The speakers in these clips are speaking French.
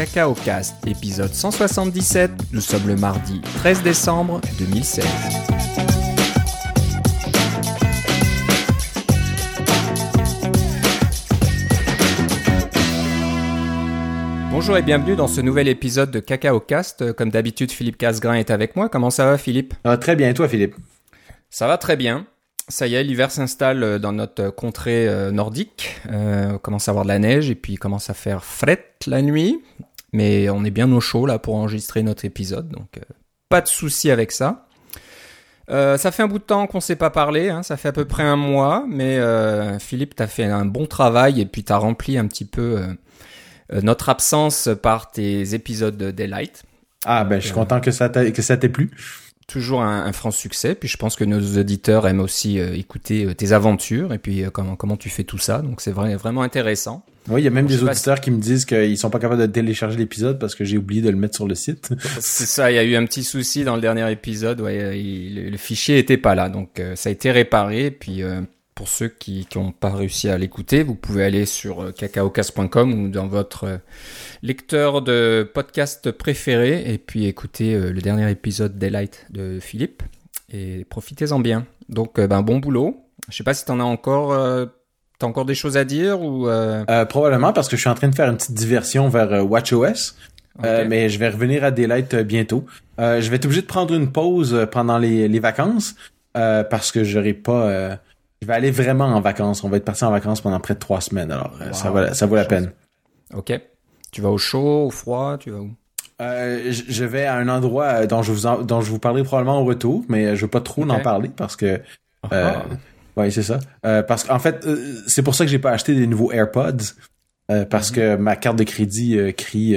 Cacao Cast, épisode 177. Nous sommes le mardi 13 décembre 2016. Bonjour et bienvenue dans ce nouvel épisode de Cacao Cast. Comme d'habitude, Philippe Casgrain est avec moi. Comment ça va, Philippe? Ah, Très bien, et toi, Philippe? Ça va très bien. Ça y est, l'hiver s'installe dans notre contrée euh, nordique. Euh, on commence à avoir de la neige et puis il commence à faire fret la nuit. Mais on est bien au chaud là pour enregistrer notre épisode, donc euh, pas de souci avec ça. Euh, ça fait un bout de temps qu'on s'est pas parlé, hein, ça fait à peu près un mois, mais euh, Philippe, t'as fait un bon travail et puis t'as rempli un petit peu notre absence par tes épisodes de Daylight. Ah, ben, je suis content que ça t'a- que ça t'ait plu. toujours un, un franc succès. Puis je pense que nos auditeurs aiment aussi euh, écouter euh, tes aventures et puis euh, comment comment tu fais tout ça. Donc c'est vrai, vraiment intéressant. Oui, il y a même des auditeurs qui me disent qu'ils sont pas capables de télécharger l'épisode parce que j'ai oublié de le mettre sur le site. C'est ça. Il y a eu un petit souci dans le dernier épisode. Ouais, euh, il- le, fichier était pas là, donc euh, ça a été réparé. Et Puis euh, pour ceux qui n'ont pas réussi à l'écouter, vous pouvez aller sur cacaocast.com ou dans votre lecteur de podcast préféré et puis écouter le dernier épisode Daylight de Philippe et profitez-en bien. Donc ben bon boulot. Je sais pas si t'en as encore, t'as encore des choses à dire ou. euh, Euh, probablement parce que je suis en train de faire une petite diversion vers euh, WatchOS. Mais je vais revenir à Daylight bientôt. Je vais être obligé de prendre une pause pendant les, les vacances parce que j'aurai pas. je vais aller vraiment en vacances. On va être parti en vacances pendant près de trois semaines. Alors ça, va, ça vaut la chose. peine. Ok. Tu vas au chaud, au froid, tu vas où? Euh, je vais à un endroit dont je vous en- dont je vous parlerai probablement au retour, mais je veux pas trop Ok. en parler parce que euh, Ouais c'est ça. Euh, parce qu'en fait euh, c'est pour ça que j'ai pas acheté des nouveaux AirPods euh, parce Mhm. que ma carte de crédit euh, crie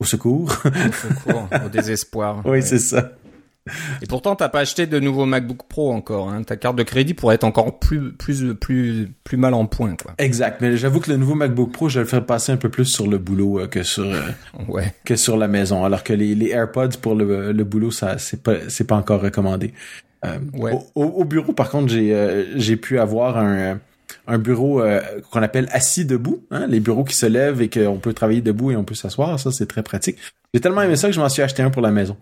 au secours. Au secours, au désespoir. oui c'est ça. Et pourtant, t'as pas acheté de nouveau MacBook Pro encore. Hein. Ta carte de crédit pourrait être encore plus, plus, plus, plus mal en point, quoi. Exact. Mais j'avoue que le nouveau MacBook Pro je vais le faire passer un peu plus sur le boulot euh, que sur euh, Ouais. que sur la maison, alors que les, les AirPods pour le, le boulot ça c'est pas c'est pas encore recommandé. Euh, Ouais. au, au- au bureau, par contre, j'ai euh, j'ai pu avoir un, un bureau euh, qu'on appelle assis debout, hein, les bureaux qui se lèvent et qu'on peut travailler debout et on peut s'asseoir. Ça, c'est très pratique. J'ai tellement aimé ça que je m'en suis acheté un pour la maison.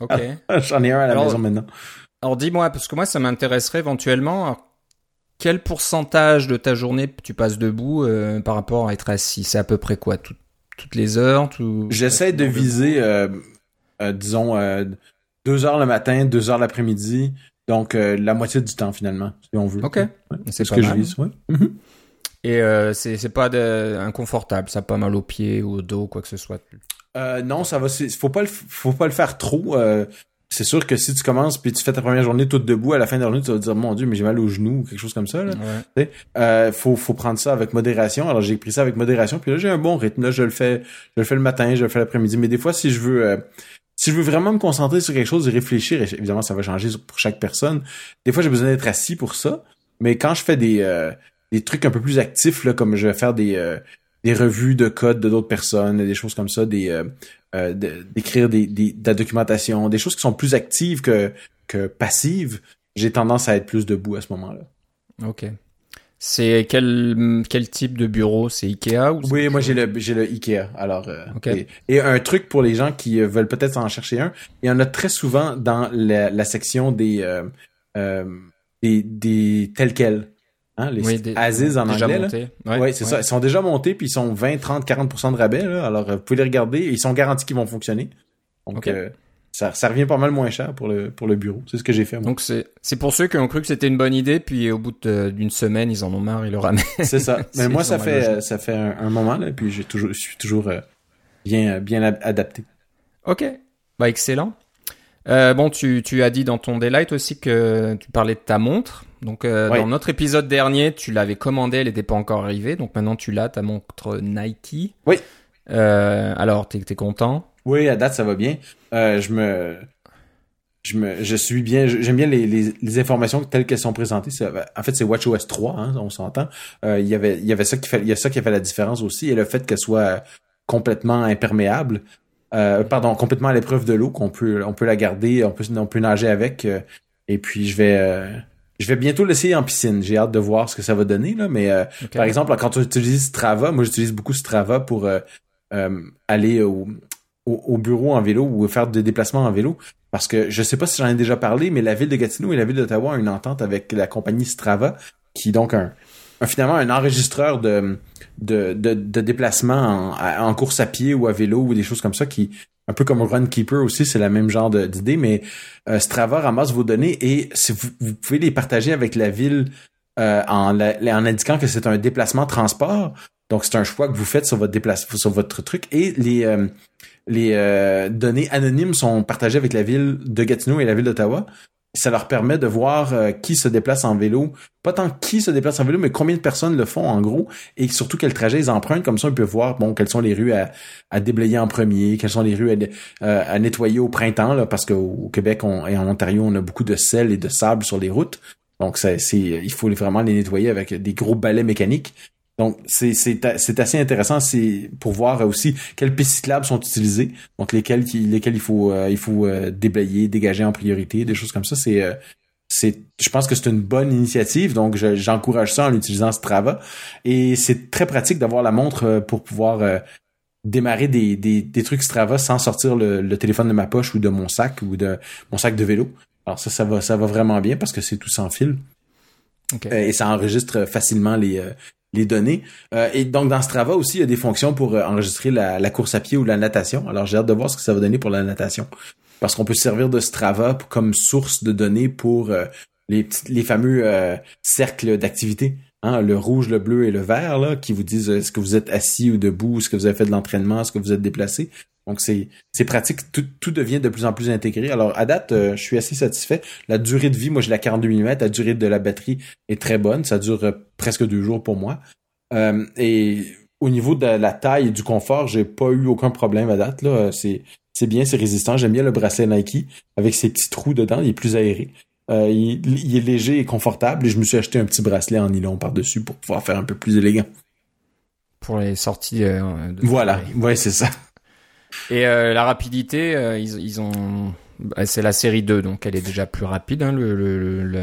Ok. J'en ai un à la Alors- maison maintenant. Alors dis-moi, parce que moi, ça m'intéresserait éventuellement. alors, quel pourcentage de ta journée tu passes debout euh, par rapport à être assis? C'est à peu près quoi? Tout- Toutes les heures? Tout... J'essaie de viser, euh, disons, euh, deux heures le matin, deux heures l'après-midi. Donc, euh, la moitié du temps, finalement, si on veut. Ok. Ouais, C'est ce que mal. je vise, ouais. Mhm. Et euh, c'est pas de... inconfortable, ça a pas mal aux pieds ou au dos, quoi que ce soit? Euh, non, ça va. Faut pas le, faut pas le faire trop. euh, c'est sûr que si tu commences puis tu fais ta première journée toute debout, à la fin de la journée, tu vas te dire mon Dieu, mais j'ai mal aux genoux ou quelque chose comme ça. Là. Ouais. Faut, faut prendre ça avec modération. Alors j'ai pris ça avec modération, puis là j'ai un bon rythme. Là, je le fais, je le fais le matin, je le fais l'après-midi. Mais des fois, si je veux, si je veux vraiment me concentrer sur quelque chose et réfléchir, évidemment, ça va changer pour chaque personne. Des fois, j'ai besoin d'être assis pour ça. Mais quand je fais des, euh, des trucs un peu plus actifs, là, comme je vais faire des, euh, des revues de code de d'autres personnes, des choses comme ça, des euh, euh, d'écrire des, des, de la documentation, des choses qui sont plus actives que, que passives, j'ai tendance à être plus debout à ce moment-là. Ok. C'est quel, quel type de bureau? C'est Ikea ou Oui, moi j'ai le j'ai le Ikea. Alors euh, et, et un truc pour les gens qui euh, veulent peut-être en chercher un, il y en a très souvent dans la, la section des euh, euh, des, des tels quels. Hein, les Oui, des- Aziz en déjà anglais. là. Ouais, c'est ça. Ils sont déjà montés puis ils sont 20, 30, 40% de rabais. Là. Alors euh, vous pouvez les regarder ils sont garantis qu'ils vont fonctionner. Donc. Ça, ça revient pas mal moins cher pour le pour le bureau. C'est ce que j'ai fait. Moi. Donc c'est pour ceux qui ont cru que c'était une bonne idée, puis au bout d'une semaine, ils en ont marre, ils le ramènent. C'est ça. Mais moi ça fait ça fait un, un moment là puis toujours je suis toujours euh, bien bien ad- adapté. Ok, bah excellent. Euh, bon, tu, tu as dit dans ton daylight aussi que tu parlais de ta montre. Donc euh, dans notre épisode dernier, tu l'avais commandée, elle n'était pas encore arrivée. Donc maintenant tu l'as, ta montre Nike. Oui. Alors t'es t'es content? Oui, à date, ça va bien. Euh, je me, je me, je suis bien, j'aime bien les, les, les informations telles qu'elles sont présentées. En fait, c'est WatchOS 3, hein, on s'entend. Euh, il y avait, il y avait ça qui fait, il y a ça qui a fait la différence aussi, et le fait qu'elle soit complètement imperméable. Euh, pardon, complètement à l'épreuve de l'eau, qu'on peut, on peut la garder, on peut, on peut nager avec. euh, et puis je vais, euh, je vais bientôt l'essayer en piscine. J'ai hâte de voir ce que ça va donner là. Mais euh, Ok. par exemple, quand tu utilises Strava, moi j'utilise beaucoup Strava pour euh, aller au, au, bureau en vélo ou faire des déplacements en vélo. Parce que je sais pas si j'en ai déjà parlé, mais la ville de Gatineau et la ville d'Ottawa ont une entente avec la compagnie Strava, qui est donc un, finalement un enregistreur de, de, de, déplacements en, course à pied ou à vélo ou des choses comme ça qui un peu comme Runkeeper aussi, c'est la même genre d'idée, mais euh, Strava ramasse vos données et si vous, vous, pouvez les partager avec la ville euh, en, en indiquant que c'est un déplacement transport. Donc c'est un choix que vous faites sur votre déplacement, sur votre truc et les euh, les euh, données anonymes sont partagées avec la ville de Gatineau et la ville d'Ottawa. Ça leur permet de voir euh, qui se déplace en vélo. Pas tant qui se déplace en vélo, mais combien de personnes le font en gros. Et surtout quel trajet ils empruntent. Comme ça, on peut voir bon quelles sont les rues à, déblayer en premier, quelles sont les rues à, euh, nettoyer au printemps, là, parce qu'au Québec et en Ontario, on a beaucoup de sel et de sable sur les routes. Donc, c'est, il faut vraiment les nettoyer avec des gros balais mécaniques. Donc, c'est, assez intéressant pour voir aussi quelles pistes cyclables sont utilisées, donc lesquelles, lesquelles il faut, euh, il faut euh, déblayer, dégager en priorité, des choses comme ça. C'est, euh, je pense que c'est une bonne initiative, donc j'encourage ça en utilisant Strava. Et c'est très pratique d'avoir la montre pour pouvoir démarrer des, des, des, trucs Strava sans sortir le, le, téléphone de ma poche ou de mon sac ou de mon sac de vélo. Alors ça, ça va, ça va vraiment bien parce que c'est tout sans fil. et ça enregistre facilement les, les données. Euh, et donc dans Strava aussi, il y a des fonctions pour euh, enregistrer la, course à pied ou la natation. Alors j'ai hâte de voir ce que ça va donner pour la natation. Parce qu'on peut servir de Strava comme source de données pour euh, les, les fameux cercles d'activité. Hein, le rouge, le bleu et le vert, là, qui vous disent est-ce que vous êtes assis ou debout, est-ce que vous avez fait de l'entraînement, est-ce que vous êtes déplacé. Donc c'est c'est pratique, tout, tout devient de plus en plus intégré. Alors à date, je suis assez satisfait. La durée de vie, moi j'ai la 42 mm, la durée de la batterie est très bonne, ça dure presque deux jours pour moi. Euh, et au niveau de la taille et du confort, j'ai pas eu aucun problème à date. Là, c'est c'est bien, c'est résistant. J'aime bien le bracelet Nike avec ses petits trous dedans. Il est plus aéré. Euh, il, est léger et confortable. Et je me suis acheté un petit bracelet en nylon par dessus pour pouvoir faire un peu plus élégant. Pour les sorties. Euh, de voilà, ouais, c'est ça. Et la rapidité, ils, ils ont. Bah, c'est la série 2, donc elle est déjà plus rapide. Hein, le, le,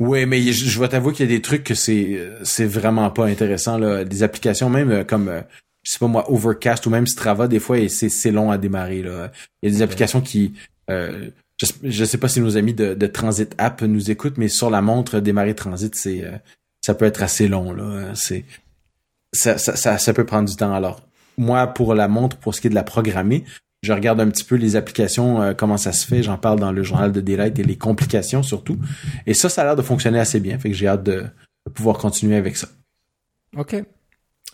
mais je, je vais t'avouer qu'il y a des trucs que c'est c'est vraiment pas intéressant là, des applications même euh, comme euh, je sais pas moi Overcast ou même Strava des fois c'est c'est long à démarrer là. Il y a des applications qui euh, je, je sais pas si nos amis de, de Transit App nous écoutent mais sur la montre démarrer Transit c'est ça peut être assez long là, c'est ça, ça, ça ça peut prendre du temps alors moi pour la montre pour ce qui est de la programmer je regarde un petit peu les applications, euh, comment ça se fait. J'en parle dans le journal de Daylight et les complications surtout. Et ça, ça a l'air de fonctionner assez bien. Fait que j'ai hâte de, pouvoir continuer avec ça. Ok.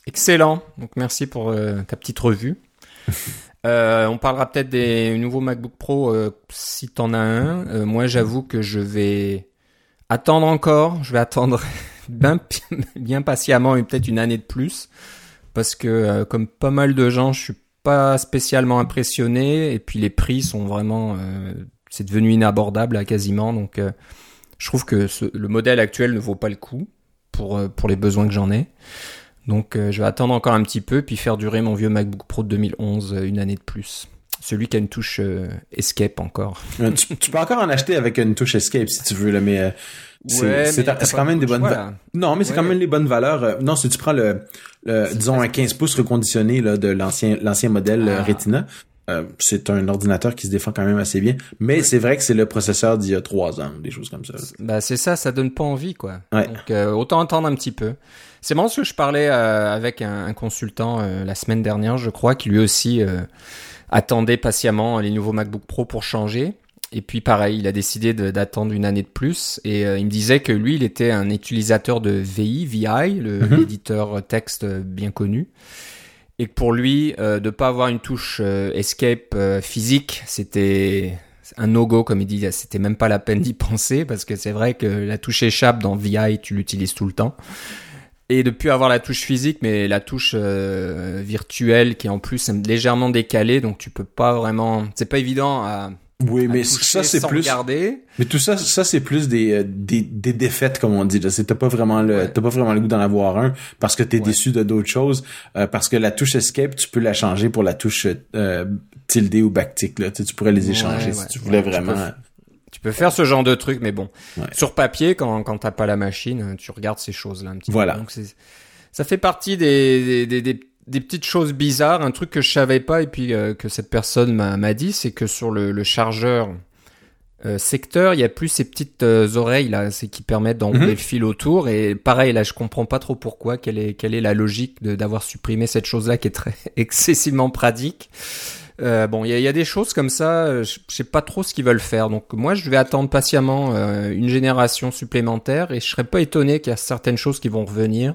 Excellent. Donc merci pour euh, ta petite revue. Euh, on parlera peut-être des nouveaux MacBook Pro si t'en as un. moi, j'avoue que je vais attendre encore. Je vais attendre bien, bien patiemment et peut-être une année de plus parce que comme pas mal de gens, je suis pas spécialement impressionné. Et puis les prix sont vraiment euh, c'est devenu inabordable à quasiment. Donc euh, je trouve que le modèle actuel ne vaut pas le coup pour euh, pour les besoins que j'en ai. Donc je vais attendre encore un petit peu puis faire durer mon vieux MacBook Pro de 2011 une année de plus celui qui a une touche Escape encore. tu, peux encore en acheter avec une touche Escape si tu veux, là, mais c'est quand même des bonnes Non, mais c'est quand même les bonnes valeurs. Euh, non, si tu prends le, disons un 15 pouces reconditionné là, de l'ancien l'ancien modèle euh, ah. Retina, euh, c'est un ordinateur qui se défend quand même assez bien. Mais c'est vrai que c'est le processeur d'il y a trois ans, des choses comme ça. Bah c'est ça, ça donne pas envie quoi. Donc autant attendre un petit peu. C'est marrant ce que je parlais avec un, consultant la semaine dernière, je crois, qui lui aussi attendait patiemment les nouveaux MacBook Pro pour changer. Et puis pareil, il a décidé d'attendre une année de plus. Et euh, il me disait que lui, il était un utilisateur de VI, VI, l'éditeur mhm. texte bien connu. Et que pour lui, euh, de pas avoir une touche euh, escape physique, c'était un no-go, comme il dit. C'était même pas la peine d'y penser parce que c'est vrai que la touche échappe dans VI, tu l'utilises tout le temps. Et depuis avoir la touche physique, mais la touche virtuelle qui est en plus légèrement décalée, donc tu peux pas vraiment. C'est pas évident à oui, mais ça c'est plus. Mais tout ça, ça c'est plus des, euh, des, des défaites comme on dit. T'as pas vraiment le, t'as pas vraiment le goût d'en avoir un parce que t'es déçu de d'autres choses. Euh, parce que la touche escape, tu peux la changer pour la touche euh, tilde ou backtick. Là, tu, pourrais les échanger si tu voulais vraiment. Tu peux, faire ce genre de truc, mais bon, sur papier, quand quand t'as pas la machine, tu regardes ces choses là un petit voilà. peu. Donc ça fait partie des, des, des des petites choses bizarres, un truc que je savais pas et puis euh, que cette personne m'a dit, c'est que sur le, le chargeur euh, secteur, il y a plus ces petites euh, oreilles là, c'est qui permettent d'enrouler Mhm. le fil autour. Et pareil, là, je comprends pas trop pourquoi, quelle est quelle est la logique de- d'avoir supprimé cette chose-là qui est très excessivement pratique. Euh, bon, il y y a des choses comme ça, euh, je je sais pas trop ce qu'ils veulent faire. Donc moi, je vais attendre patiemment euh, une génération supplémentaire et je serais pas étonné qu'il y a certaines choses qui vont revenir.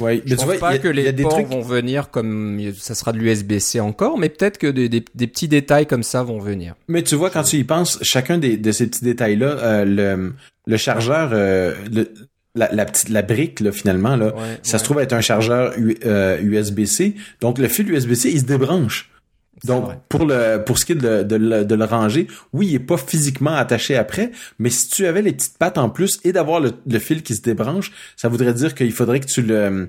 Ouais, Je pense pas a- que les ports trucs. vont venir comme ça sera de l'USB-C encore, mais peut-être que des, des, des petits détails comme ça vont venir. Mais tu vois, quand tu y penses, chacun des, de ces petits détails-là, euh, le, le chargeur, euh, le, la, la petite, la brique, là, finalement, là, Ouais, ça se trouve être un chargeur U- euh, USB-C. Donc, le fil USB-C, il se débranche. Donc, pour le pour ce qui est de, le- de, le- de le ranger, oui, il est pas physiquement attaché après, mais si tu avais les petites pattes en plus et d'avoir le, le fil qui se débranche, ça voudrait dire qu'il faudrait que tu le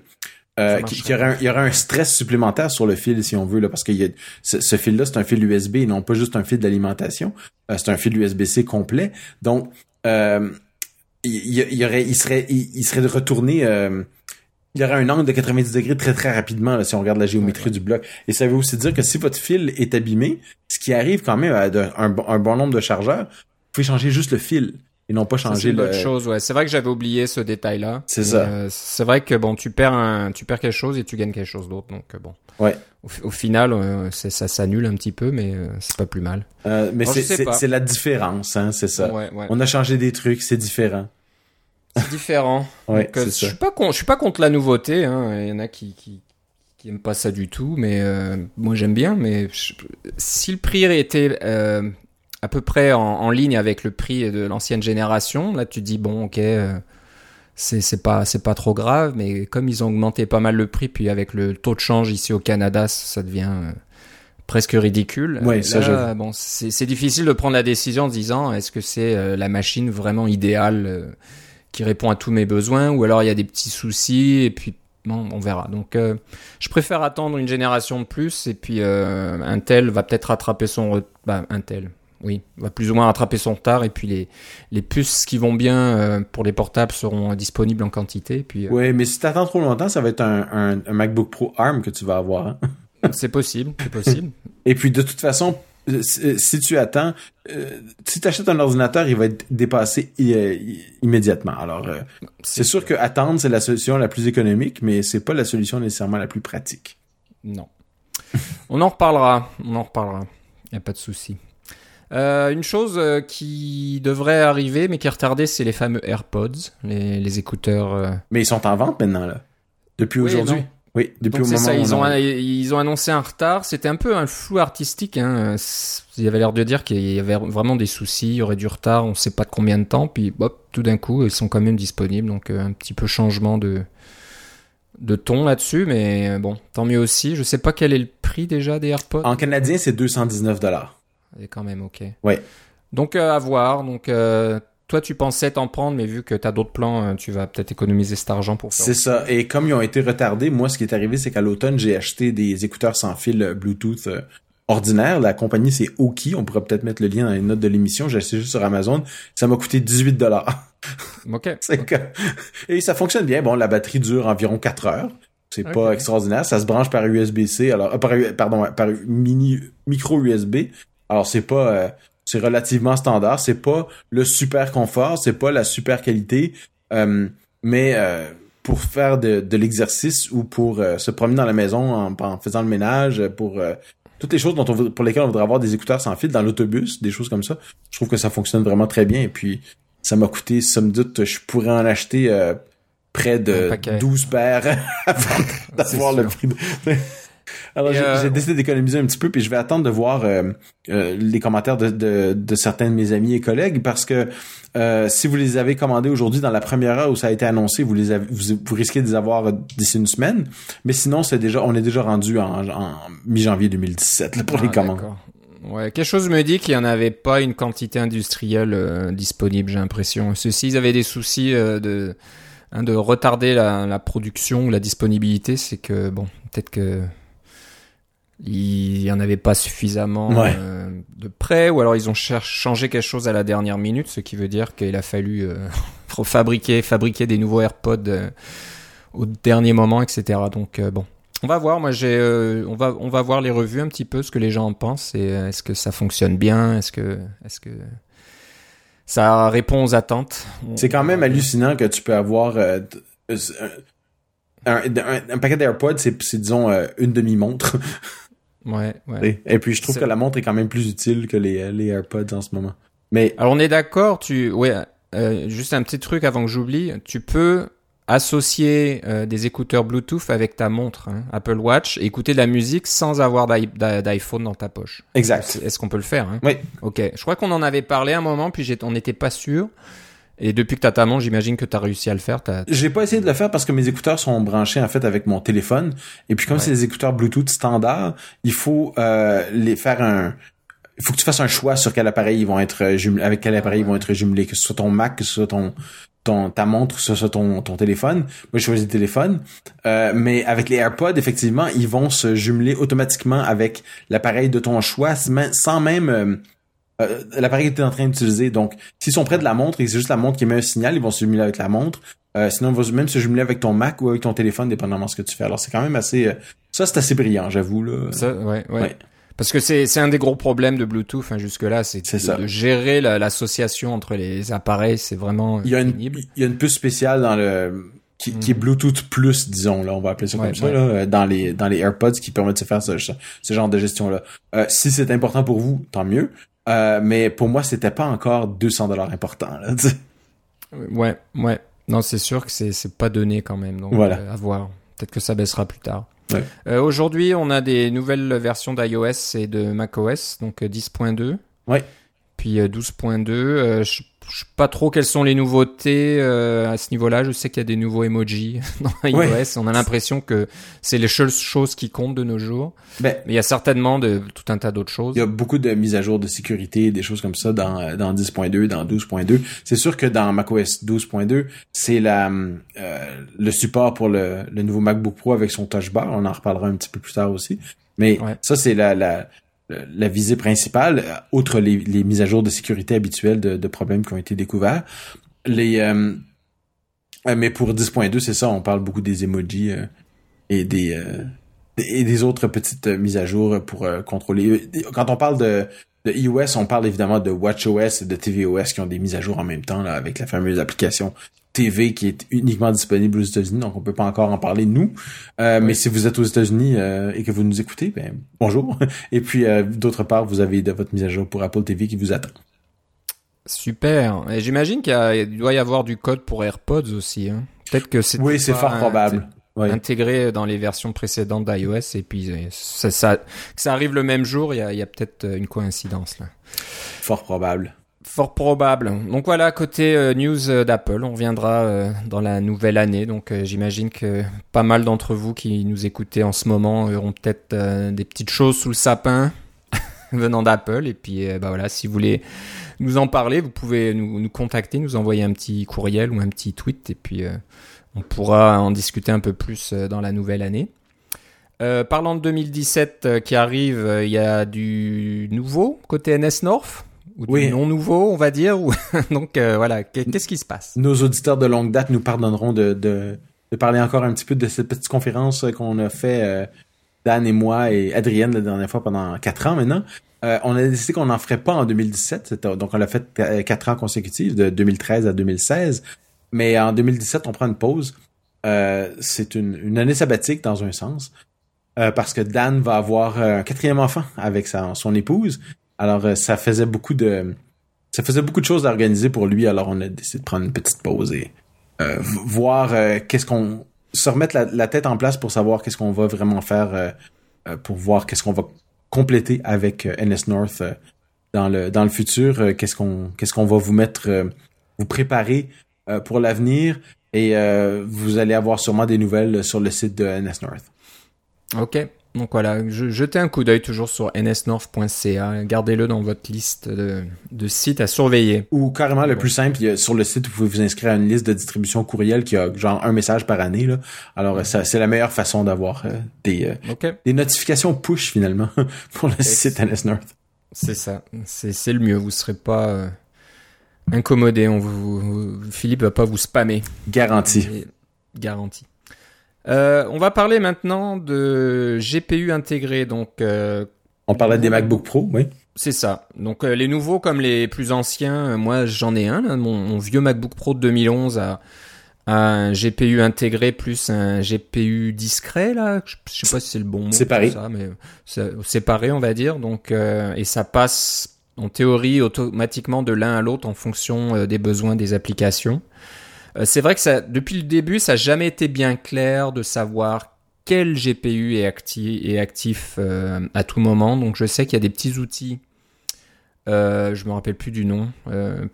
euh, qu'il y aurait un, il y aurait un stress supplémentaire sur le fil si on veut là parce que il y a, ce, ce fil-là c'est un fil USB et non pas juste un fil d'alimentation, Euh, c'est un fil USB-C complet. Donc euh, il y aurait il serait il, il serait retourné euh, il y aurait un angle de 90 degrés très très rapidement là, si on regarde la géométrie Ouais, du bloc. Et ça veut aussi dire que si votre fil est abîmé, ce qui arrive quand même à de- un, bon- un bon nombre de chargeurs, vous pouvez changer juste le fil et non pas Ça, changer une le. chose, ouais. C'est vrai que j'avais oublié ce détail-là. C'est ça. euh, c'est vrai que bon, tu perds un, tu perds quelque chose et tu gagnes quelque chose d'autre. Donc euh, bon. Ouais. Au, fi- au final, euh, ça s'annule un petit peu, mais euh, c'est pas plus mal. Euh, mais c'est la différence, hein, c'est ça. Ouais, ouais. On a changé des trucs, c'est différent. C'est différent. Ouais, Donc, euh, je suis pas con, je suis pas contre la nouveauté. Hein. Il y en a qui, qui qui aiment pas ça du tout, mais euh, moi j'aime bien. Mais je- si le prix était euh, à peu près en, en ligne avec le prix de l'ancienne génération, là tu te dis bon ok, c'est pas c'est pas trop grave. Mais comme ils ont augmenté pas mal le prix, puis avec le taux de change ici au Canada, ça devient presque ridicule. Ouais, ça, bon, c'est difficile de prendre la décision en se disant est-ce que c'est euh, la machine vraiment idéale qui répond à tous mes besoins ou alors il y a des petits soucis et puis bon, on verra. Donc euh, je préfère attendre une génération de plus et puis euh, Intel va peut-être rattraper son bah, Intel. Oui, va plus ou moins rattraper son retard et puis les les puces qui vont bien euh, pour les portables seront disponibles en quantité. Et puis euh, Ouais, mais si t'attends trop longtemps, ça va être un, un, un MacBook Pro ARM que tu vas avoir. hein. c'est possible, c'est possible. Et puis de toute façon, si si tu attends, euh, si tu achètes un ordinateur, il va être dépassé euh, immédiatement. Alors, euh, c'est sûr que attendre, c'est la solution la plus économique, mais c'est pas la solution nécessairement la plus pratique. Non. On en reparlera. On en reparlera. Y a pas de souci. Euh, une chose euh, qui devrait arriver, mais qui est retardée, c'est les fameux AirPods, les, les écouteurs. euh. Mais ils sont en vente maintenant, là. Depuis Oui, aujourd'hui. Oui, depuis Donc au c'est moment ça. où Ils on ont, en- ils ont annoncé un retard. C'était un peu un flou artistique. Hein. Il y avait l'air de dire qu'il y avait vraiment des soucis, il y aurait du retard. On ne sait pas de combien de temps. Puis, hop, tout d'un coup, ils sont quand même disponibles. Donc euh, un petit peu changement de de ton là-dessus, mais euh, bon, tant mieux aussi. Je sais pas quel est le prix déjà des AirPods. En canadien, c'est 219 dollars. C'est quand même ok. Ouais. Donc euh, à voir. Donc euh, toi tu pensais t'en prendre, mais vu que t'as d'autres plans, euh, tu vas peut-être économiser cet argent pour faire. C'est ça. Et comme ils ont été retardés, moi, ce qui est arrivé, c'est qu'à l'automne, j'ai acheté des écouteurs sans fil euh, Bluetooth euh, ordinaires. La compagnie, c'est Oki. On pourrait peut-être mettre le lien dans les notes de l'émission. J'ai acheté juste sur Amazon. Ça m'a coûté 18 dollars. Ok. Que- Et ça fonctionne bien. Bon, la batterie dure environ 4 heures. C'est pas extraordinaire. Ça se branche par USB-C. Alors, euh, par, pardon, par mini micro USB. Alors, c'est pas, euh, c'est relativement standard. C'est pas le super confort. C'est pas la super qualité. Euh, mais euh, pour faire de, de l'exercice ou pour euh, se promener dans la maison en, en faisant le ménage, pour euh, toutes les choses dont on, pour lesquelles on voudrait avoir des écouteurs sans fil dans l'autobus, des choses comme ça. Je trouve que ça fonctionne vraiment très bien. Et puis, ça m'a coûté, somme toute, je pourrais en acheter euh, près de paquet. 12 paires avant d'avoir le prix. De... Alors, euh, j'ai décidé d'économiser un petit peu, puis je vais attendre de voir euh, euh, les commentaires de, de, de certains de mes amis et collègues, parce que si vous les avez commandés aujourd'hui dans la première heure où ça a été annoncé, vous les avez, vous, vous risquez de les avoir d'ici une semaine. Mais sinon, c'est déjà, on est déjà rendu en, en mi-janvier 2017 là, pour les commandes. Ouais, quelque chose me dit qu'il n'y en avait pas une quantité industrielle disponible, j'ai l'impression. Ceux-ci, ils avaient des soucis de, hein, de retarder la, la production ou la disponibilité, c'est que, bon, peut-être que il y en avait pas suffisamment Ouais. euh, de près, ou alors ils ont cher- changé quelque chose à la dernière minute, ce qui veut dire qu'il a fallu euh, fabriquer, fabriquer des nouveaux AirPods euh, au dernier moment, etc. Donc, bon. On va voir. Moi, j'ai, on va, on va voir les revues un petit peu, ce que les gens en pensent et est-ce que ça fonctionne bien, est-ce que, est-ce que ça répond aux attentes? C'est quand même hallucinant que tu peux avoir un, un- un paquet d'AirPods, c'est, disons une demi-montre. Ouais, ouais. Et puis je trouve que la montre est quand même plus utile que les, les AirPods en ce moment. Mais Alors on est d'accord, tu ouais, euh, juste un petit truc avant que j'oublie, tu peux associer euh, des écouteurs Bluetooth avec ta montre hein, Apple Watch et écouter de la musique sans avoir d'i- d'i- d'iPhone dans ta poche. exact. Est-ce qu'on peut le faire hein? Oui. OK. Je crois qu'on en avait parlé un moment puis on n'était pas sûr. Et depuis que t'as ta montre, j'imagine que t'as réussi à le faire. T'as... J'ai pas essayé de le faire parce que mes écouteurs sont branchés en fait avec mon téléphone. Et puis comme Ouais. c'est des écouteurs Bluetooth standard, il faut euh, les faire un. Il faut que tu fasses un choix sur quel appareil ils vont être euh, jumelés, avec quel appareil ils vont être jumelés, que ce soit ton Mac, que ce soit ton ton ta montre, que ce soit ton ton téléphone. Moi, j'ai choisi le téléphone. Euh, mais avec les AirPods, effectivement, ils vont se jumeler automatiquement avec l'appareil de ton choix, sans sans même euh, l'appareil que tu es en train d'utiliser. Donc, s'ils sont près de la montre et c'est juste la montre qui met un signal, ils vont se jumeler avec la montre. Euh, sinon, ils vont même se jumeler avec ton Mac ou avec ton téléphone, dépendamment de ce que tu fais. Alors, c'est quand même assez... euh, ça, c'est assez brillant, j'avoue. là. Ça, ouais, ouais. Ouais. Parce que c'est c'est un des gros problèmes de Bluetooth hein, jusque-là, c'est C'est de, ça. de gérer la- l'association entre les appareils, c'est vraiment Il y, a une, pénible. il y a une puce spéciale dans le... Qui, qui est Bluetooth plus, disons, là, on va appeler ça Ouais, comme ça, ouais. là, euh, dans les dans les AirPods qui permettent de se faire ce, ce genre de gestion-là. Euh, si c'est important pour vous, tant mieux. Euh, mais pour moi, c'était pas encore 200 dollars important. Là. Ouais, ouais. Non, c'est sûr que c'est pas donné quand même. Donc, Voilà. euh, à voir. Peut-être que ça baissera plus tard. Ouais. Euh, Aujourd'hui, on a des nouvelles versions d'iOS et de macOS, donc euh, 10.2. Ouais. Puis euh, 12.2. Euh, je je sais pas trop quelles sont les nouveautés euh, à ce niveau-là. Je sais qu'il y a des nouveaux emojis dans iOS. Ouais. On a l'impression que c'est les seules choses qui comptent de nos jours. Ben, Mais il y a certainement de, tout un tas d'autres choses. Il y a beaucoup de mises à jour de sécurité, des choses comme ça dans, euh, dans 10.2, dans 12.2. C'est sûr que dans macOS 12.2, c'est la euh, le support pour le, le nouveau MacBook Pro avec son Touch Bar. On en reparlera un petit peu plus tard aussi. Mais Ouais. ça, c'est la, la, la visée principale, euh, outre les, les mises à jour de sécurité habituelles de, problèmes qui ont été découverts. Les, euh, euh, mais pour 10.2, c'est ça, on parle beaucoup des emojis euh, et des... euh, et des autres petites euh, mises à jour pour euh, contrôler. Quand on parle de, de iOS, on parle évidemment de WatchOS et de tvOS qui ont des mises à jour en même temps là, avec la fameuse application TV qui est uniquement disponible aux États-Unis, donc on peut pas encore en parler nous. Euh, Mais si vous êtes aux États-Unis euh, et que vous nous écoutez, ben bonjour. Et puis euh, d'autre part, vous avez de votre mise à jour pour Apple TV qui vous attend. Super. Et j'imagine qu'il doit y avoir du code pour AirPods aussi. Hein. Peut-être que c'est Oui, c'est fort un- probable. Intégré dans les versions précédentes d'iOS et puis ça, ça, que ça arrive le même jour, il y a, y a peut-être une coïncidence là. Fort probable. Fort probable. Donc voilà, côté euh, news euh, d'Apple, on reviendra euh, dans la nouvelle année. Donc j'imagine que pas mal d'entre vous qui nous écoutez en ce moment auront peut-être des petites choses sous le sapin venant d'Apple. Et puis bah voilà, si vous voulez nous en parler, vous pouvez nous, nous contacter, nous envoyer un petit courriel ou un petit tweet. Et puis on pourra en discuter un peu plus dans la nouvelle année. Parlant de 2017 euh, qui arrive, il y a du nouveau côté NS North ou du Oui. non nouveau, on va dire. Ou... Donc euh, voilà, Qu'est- qu'est-ce qui se passe? Nos auditeurs de longue date nous pardonneront de, de, de parler encore un petit peu de cette petite conférence qu'on a fait, euh, Dan et moi et Adrienne la dernière fois pendant quatre ans maintenant. Euh, on a décidé qu'on n'en ferait pas en 2017, c'était- donc on l'a fait euh, quatre ans consécutifs, de 2013 à 2016. Mais en 2017, on prend une pause. Euh, c'est une, une année sabbatique dans un sens, euh, parce que Dan va avoir un quatrième enfant avec sa, son épouse. Alors euh, ça faisait beaucoup de ça faisait beaucoup de choses à organiser pour lui. Alors on a décidé de prendre une petite pause et euh, voir euh, qu'est-ce qu'on se remettre la, la tête en place pour savoir qu'est-ce qu'on va vraiment faire pour voir qu'est-ce qu'on va compléter avec NS North dans le dans le futur. qu'est-ce qu'on qu'est-ce qu'on va vous mettre vous préparer pour l'avenir et vous allez avoir sûrement des nouvelles sur le site de NS North. Ok. Donc voilà, je, jetez un coup d'œil toujours sur nsnorth.ca. Gardez-le dans votre liste de, de sites à surveiller. Ou carrément le plus simple, il y a- sur le site, vous pouvez vous inscrire à une liste de distribution courriel qui a genre un message par année. Là. Alors ça, c'est la meilleure façon d'avoir euh, des, euh, des notifications push finalement pour le site NS North. C'est ça. C'est le mieux. Vous serez pas euh, incommodé. On vous, Philippe va pas vous spammer. Garanti. Et- Garanti. on va parler maintenant de GPU intégré. Donc, on parlait des MacBook Pro, oui. C'est ça. Donc les nouveaux comme les plus anciens, moi j'en ai un, mon, mon, vieux MacBook Pro de 2011 a, un GPU intégré plus un GPU discret là, je sais pas si c'est le bon mot. Séparé. Ça, mais séparé on va dire. Donc euh, et ça passe en théorie automatiquement de l'un à l'autre en fonction euh, des besoins des applications. Euh, c'est vrai que ça, depuis le début, ça n'a jamais été bien clair de savoir quel GPU est, actif, est actif à tout moment. Donc je sais qu'il y a des petits outils euh, je me rappelle plus du nom. Euh,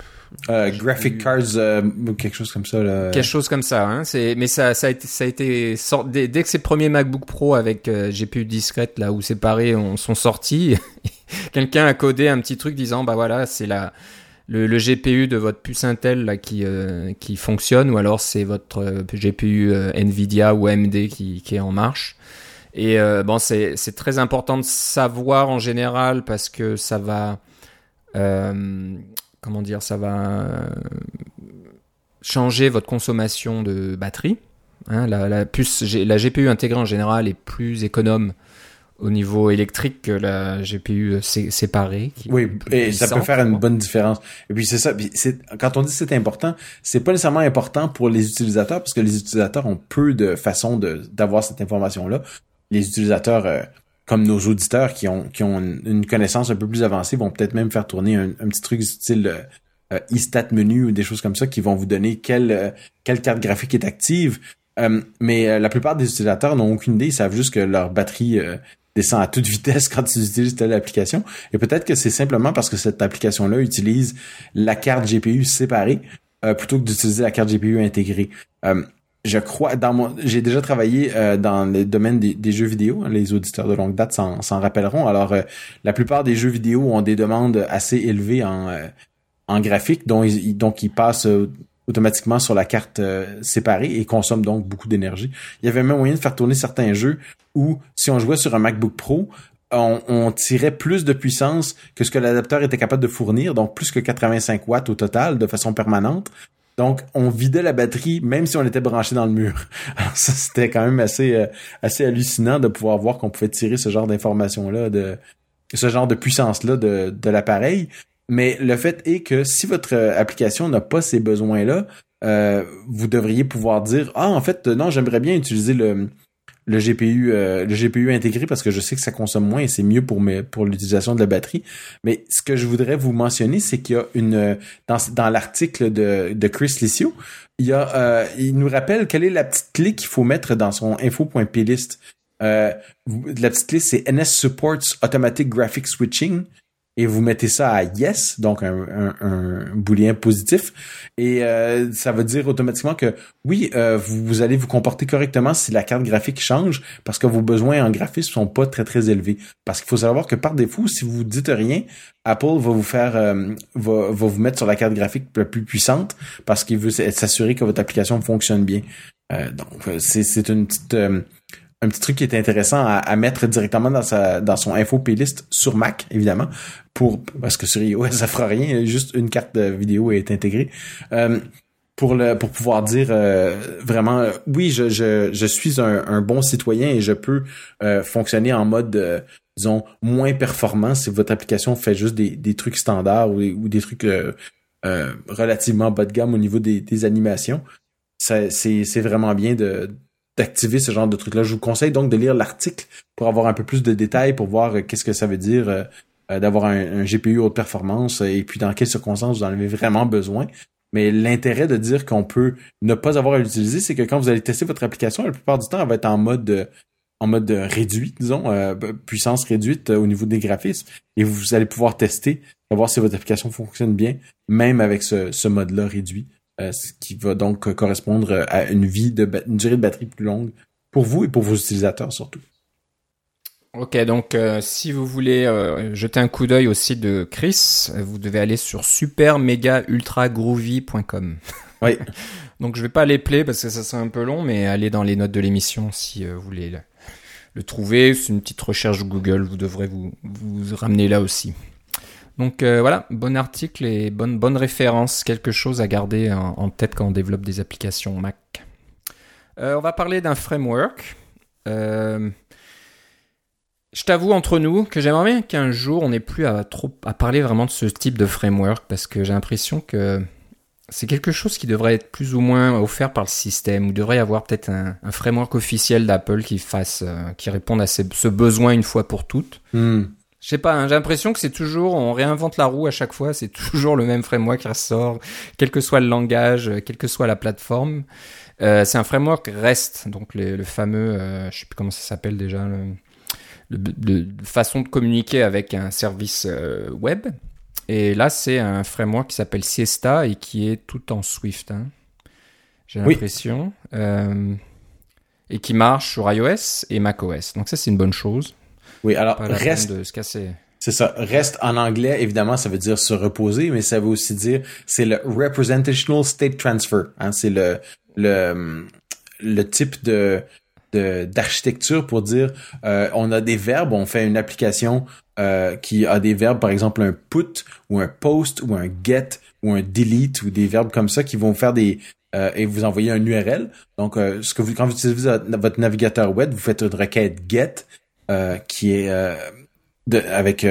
euh graphic Cards, euh, quelque chose comme ça. Là. Quelque chose comme ça. Hein. Mais ça, ça a été, ça a été dès, dès, que ces premiers MacBook Pro avec euh, GPU discrète là où séparés sont sortis, quelqu'un a codé un petit truc disant bah voilà c'est la le, GPU de votre puce Intel là qui fonctionne ou alors c'est votre GPU Nvidia ou AMD qui, est en marche. Et bon c'est très important de savoir en général parce que ça va euh, comment dire, ça va euh, changer votre consommation de batterie. Hein, la, puce, la GPU intégrée en général est plus économe au niveau électrique que la GPU séparée. oui, et ça peut faire une bonne différence. Et puis c'est ça, quand on dit c'est important, c'est pas nécessairement important pour les utilisateurs parce que les utilisateurs ont peu de façons d'avoir cette information-là. Les utilisateurs euh, comme nos auditeurs qui ont, qui ont une connaissance un peu plus avancée vont peut-être même faire tourner un, petit truc style euh, e-stat menu ou des choses comme ça qui vont vous donner quelle, euh, quelle carte graphique est active. Euh, mais la plupart des utilisateurs n'ont aucune idée, ils savent juste que leur batterie descend à toute vitesse quand ils utilisent telle application. Et peut-être que c'est simplement parce que cette application-là utilise la carte GPU séparée plutôt que d'utiliser la carte GPU intégrée. Je crois dans mon j'ai déjà travaillé euh, dans le domaine des, jeux vidéo. Les auditeurs de longue date s'en rappelleront. Alors euh, la plupart des jeux vidéo ont des demandes assez élevées en euh, en graphique dont ils, donc ils passent automatiquement sur la carte séparée et consomment donc beaucoup d'énergie. Il y avait même moyen de faire tourner certains jeux où si on jouait sur un MacBook Pro on, tirait plus de puissance que ce que l'adapteur était capable de fournir, donc plus que 85 watts au total de façon permanente, donc, on vidait la batterie même si on était branché dans le mur. ça, c'était quand même assez, euh, assez hallucinant de pouvoir voir qu'on pouvait tirer ce genre d'informations-là, de ce genre de puissance-là de, de l'appareil. Mais le fait est que si votre euh, application n'a pas ces besoins-là, euh, vous devriez pouvoir dire ah en fait non j'aimerais bien utiliser le le GPU euh, le GPU intégré parce que je sais que ça consomme moins et c'est mieux pour mes, pour l'utilisation de la batterie. Mais ce que je voudrais vous mentionner, c'est qu'il y a une dans, dans l'article de, de Chris Licio, il y a euh, il nous rappelle quelle est la petite clé qu'il faut mettre dans son info.plist. Euh, la petite clé c'est NS supports automatic graphic switching et vous mettez ça à yes, donc un, un, positif, et euh, ça veut dire automatiquement que oui, euh, vous, allez vous comporter correctement si la carte graphique change, parce que vos besoins en graphisme sont pas très très élevés. Parce qu'il faut savoir que par défaut, si vous dites rien, Apple va vous faire euh, va, va, vous mettre sur la carte graphique la plus puissante parce qu'il veut s'assurer que votre application fonctionne bien. donc c'est une petite un petit truc qui est intéressant à, mettre directement dans sa dans son info playlist sur Mac évidemment pour parce que sur iOS ça fera rien juste une carte vidéo est intégrée. Euh, pour le pour pouvoir dire euh, vraiment euh, oui je, je, je suis un, bon citoyen et je peux fonctionner en mode disons moins performant si votre application fait juste des, des trucs standards ou, des trucs relativement bas de gamme au niveau des, des animations. C'est c'est vraiment bien de d'activer ce genre de truc-là. Je vous conseille donc de lire l'article pour avoir un peu plus de détails, pour voir euh, qu'est-ce que ça veut dire euh, euh, d'avoir un, GPU haute performance et puis dans quelles circonstances vous en avez vraiment besoin. Mais l'intérêt de dire qu'on peut ne pas avoir à l'utiliser, c'est que quand vous allez tester votre application, la plupart du temps, elle va être en mode en mode réduit, disons, puissance réduite au niveau des graphismes, et vous allez pouvoir tester, voir si votre application fonctionne bien, même avec ce mode-là réduit. Euh, ce qui va donc correspondre à une vie de une durée de batterie plus longue pour vous et pour vos utilisateurs surtout. Ok, donc euh, si vous voulez euh, jeter un coup d'œil au site de Chris, vous devez aller sur supermegaultragroovy.com. Oui. donc je vais pas les play parce que ça serait un peu long, mais allez dans les notes de l'émission si vous voulez le, trouver. C'est une petite recherche Google, vous devrez vous, vous ramener là aussi. Donc euh, voilà, bon article et bonne, bonne référence, quelque chose à garder en, tête quand on développe des applications Mac. Euh, on va parler d'un framework. Euh, je t'avoue entre nous que j'aimerais bien qu'un jour on n'ait plus à trop à parler vraiment de ce type de framework parce que j'ai l'impression que c'est quelque chose qui devrait être plus ou moins offert par le système ou devrait y avoir peut-être un, framework officiel d'Apple qui fasse qui réponde à ce besoin une fois pour toutes. Hmm. Je sais pas, hein, j'ai l'impression que c'est toujours, on réinvente la roue à chaque fois, c'est toujours le même framework qui ressort, quel que soit le langage, quelle que soit la plateforme. Euh, c'est un framework REST, donc le fameux, euh, je sais plus comment ça s'appelle déjà, le, le, façon de communiquer avec un service euh, web. Et là, c'est un framework qui s'appelle Siesta et qui est tout en Swift. Hein. J'ai l'impression. Euh, et qui marche sur iOS et macOS. Donc ça, c'est une bonne chose. Oui, alors reste de se casser. C'est ça. Reste en anglais, évidemment, ça veut dire se reposer, mais ça veut aussi dire c'est le representational state transfer. Hein, c'est le le le type de d'architecture pour dire euh, on a des verbes, on fait une application euh, qui a des verbes, par exemple un put ou un post ou un get ou un delete ou des verbes comme ça qui vont faire des euh, et vous envoyer un URL. Donc ce que vous quand vous utilisez votre navigateur web, vous faites une requête get qui est de, avec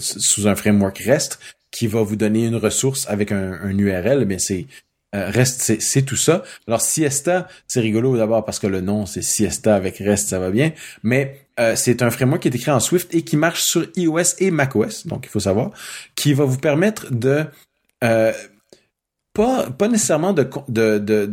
sous un framework REST qui va vous donner une ressource avec un, un URL, mais c'est euh, reste, c'est tout ça. Alors Siesta, c'est rigolo d'abord parce que le nom c'est Siesta avec Rest, ça va bien. Mais euh, c'est un framework qui est écrit en Swift et qui marche sur iOS et macOS, donc il faut savoir, qui va vous permettre de euh, pas, pas nécessairement de, de, de,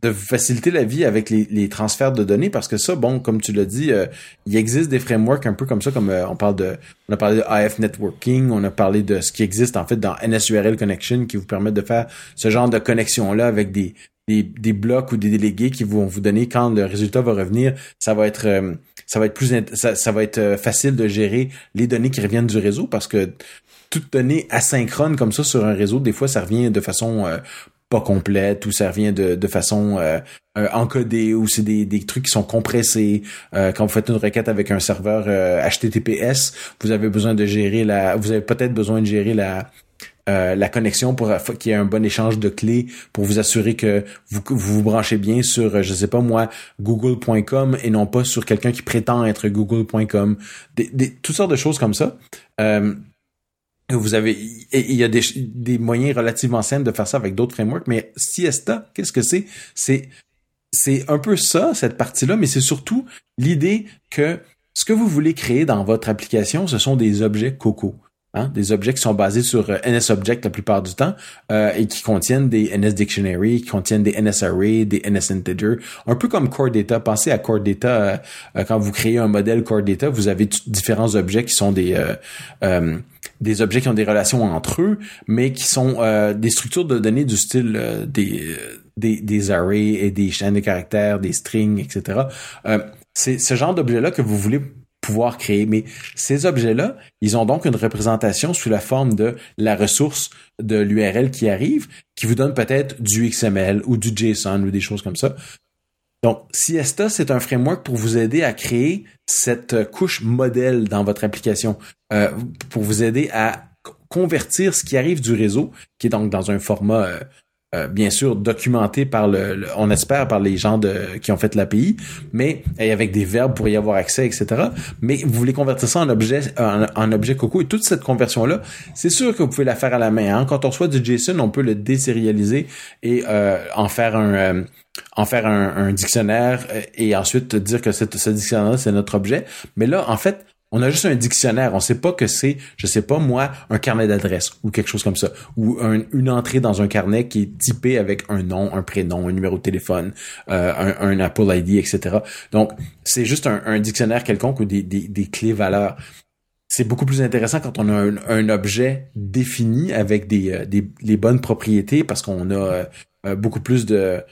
de, faciliter la vie avec les, les, transferts de données parce que ça, bon, comme tu l'as dit, euh, il existe des frameworks un peu comme ça, comme euh, on parle de, on a parlé de IF Networking, on a parlé de ce qui existe en fait dans NSURL Connection qui vous permet de faire ce genre de connexion-là avec des, des, des, blocs ou des délégués qui vont vous donner quand le résultat va revenir, ça va être, euh, ça va être plus, ça, va être facile de gérer les données qui reviennent du réseau parce que toute donnée asynchrone comme ça sur un réseau, des fois ça revient de façon euh, pas complète ou ça revient de, de façon euh, euh, encodée ou c'est des, des trucs qui sont compressés. quand vous faites une requête avec un serveur HTTPS, vous avez besoin de gérer la, vous avez peut-être besoin de gérer la la connexion pour qu'il y ait un bon échange de clés pour vous assurer que vous vous, branchez bien sur je sais pas moi google.com et non pas sur quelqu'un qui prétend être google.com des, des, toutes sortes de choses comme ça vous avez, il y a des, des moyens relativement simples de faire ça avec d'autres frameworks, mais Siesta, qu'est-ce que c'est? C'est, c'est un peu ça, cette partie-là, mais c'est surtout l'idée que ce que vous voulez créer dans votre application, ce sont des objets Coco. Hein, des objets qui sont basés sur euh, NSObject la plupart du temps euh, et qui contiennent des NS Dictionary, qui contiennent des NS Array, des NS Integer, un peu comme Core Data. Pensez à Core Data euh, quand vous créez un modèle Core Data, vous avez différents objets qui sont des des objets qui ont des relations entre eux, mais qui sont des structures de données du style des, des des arrays et des chaînes de caractères, des strings, etc. c'est ce genre d'objets-là que vous voulez pouvoir créer. Mais ces objets-là, ils ont donc une représentation sous la forme de la ressource de l'URL qui arrive, qui vous donne peut-être du XML ou du JSON ou des choses comme ça. Donc, Siesta, c'est un framework pour vous aider à créer cette couche modèle dans votre application, euh, pour vous aider à convertir ce qui arrive du réseau, qui est donc dans un format euh, euh, bien sûr documenté par le, on espère par les gens de qui ont fait l'API, mais avec des verbes pour y avoir accès, etc. Mais vous voulez convertir ça en objet en, objet Coco et toute cette conversion là, c'est sûr que vous pouvez la faire à la main. Hein. Quand on reçoit du JSON, on peut le désérialiser et euh, en faire un euh, en faire un, dictionnaire et ensuite dire que ce dictionnaire c'est notre objet. Mais là, en fait, on a juste un dictionnaire. On sait pas que c'est, je sais pas moi, un carnet d'adresse ou quelque chose comme ça, ou une entrée dans un carnet qui est typé avec un nom, un prénom, un numéro de téléphone, euh, un, Apple ID, etc. Donc c'est juste un, dictionnaire quelconque ou des, clés valeurs. C'est beaucoup plus intéressant quand on a un, objet défini avec des, euh, des les bonnes propriétés parce qu'on a euh, beaucoup plus de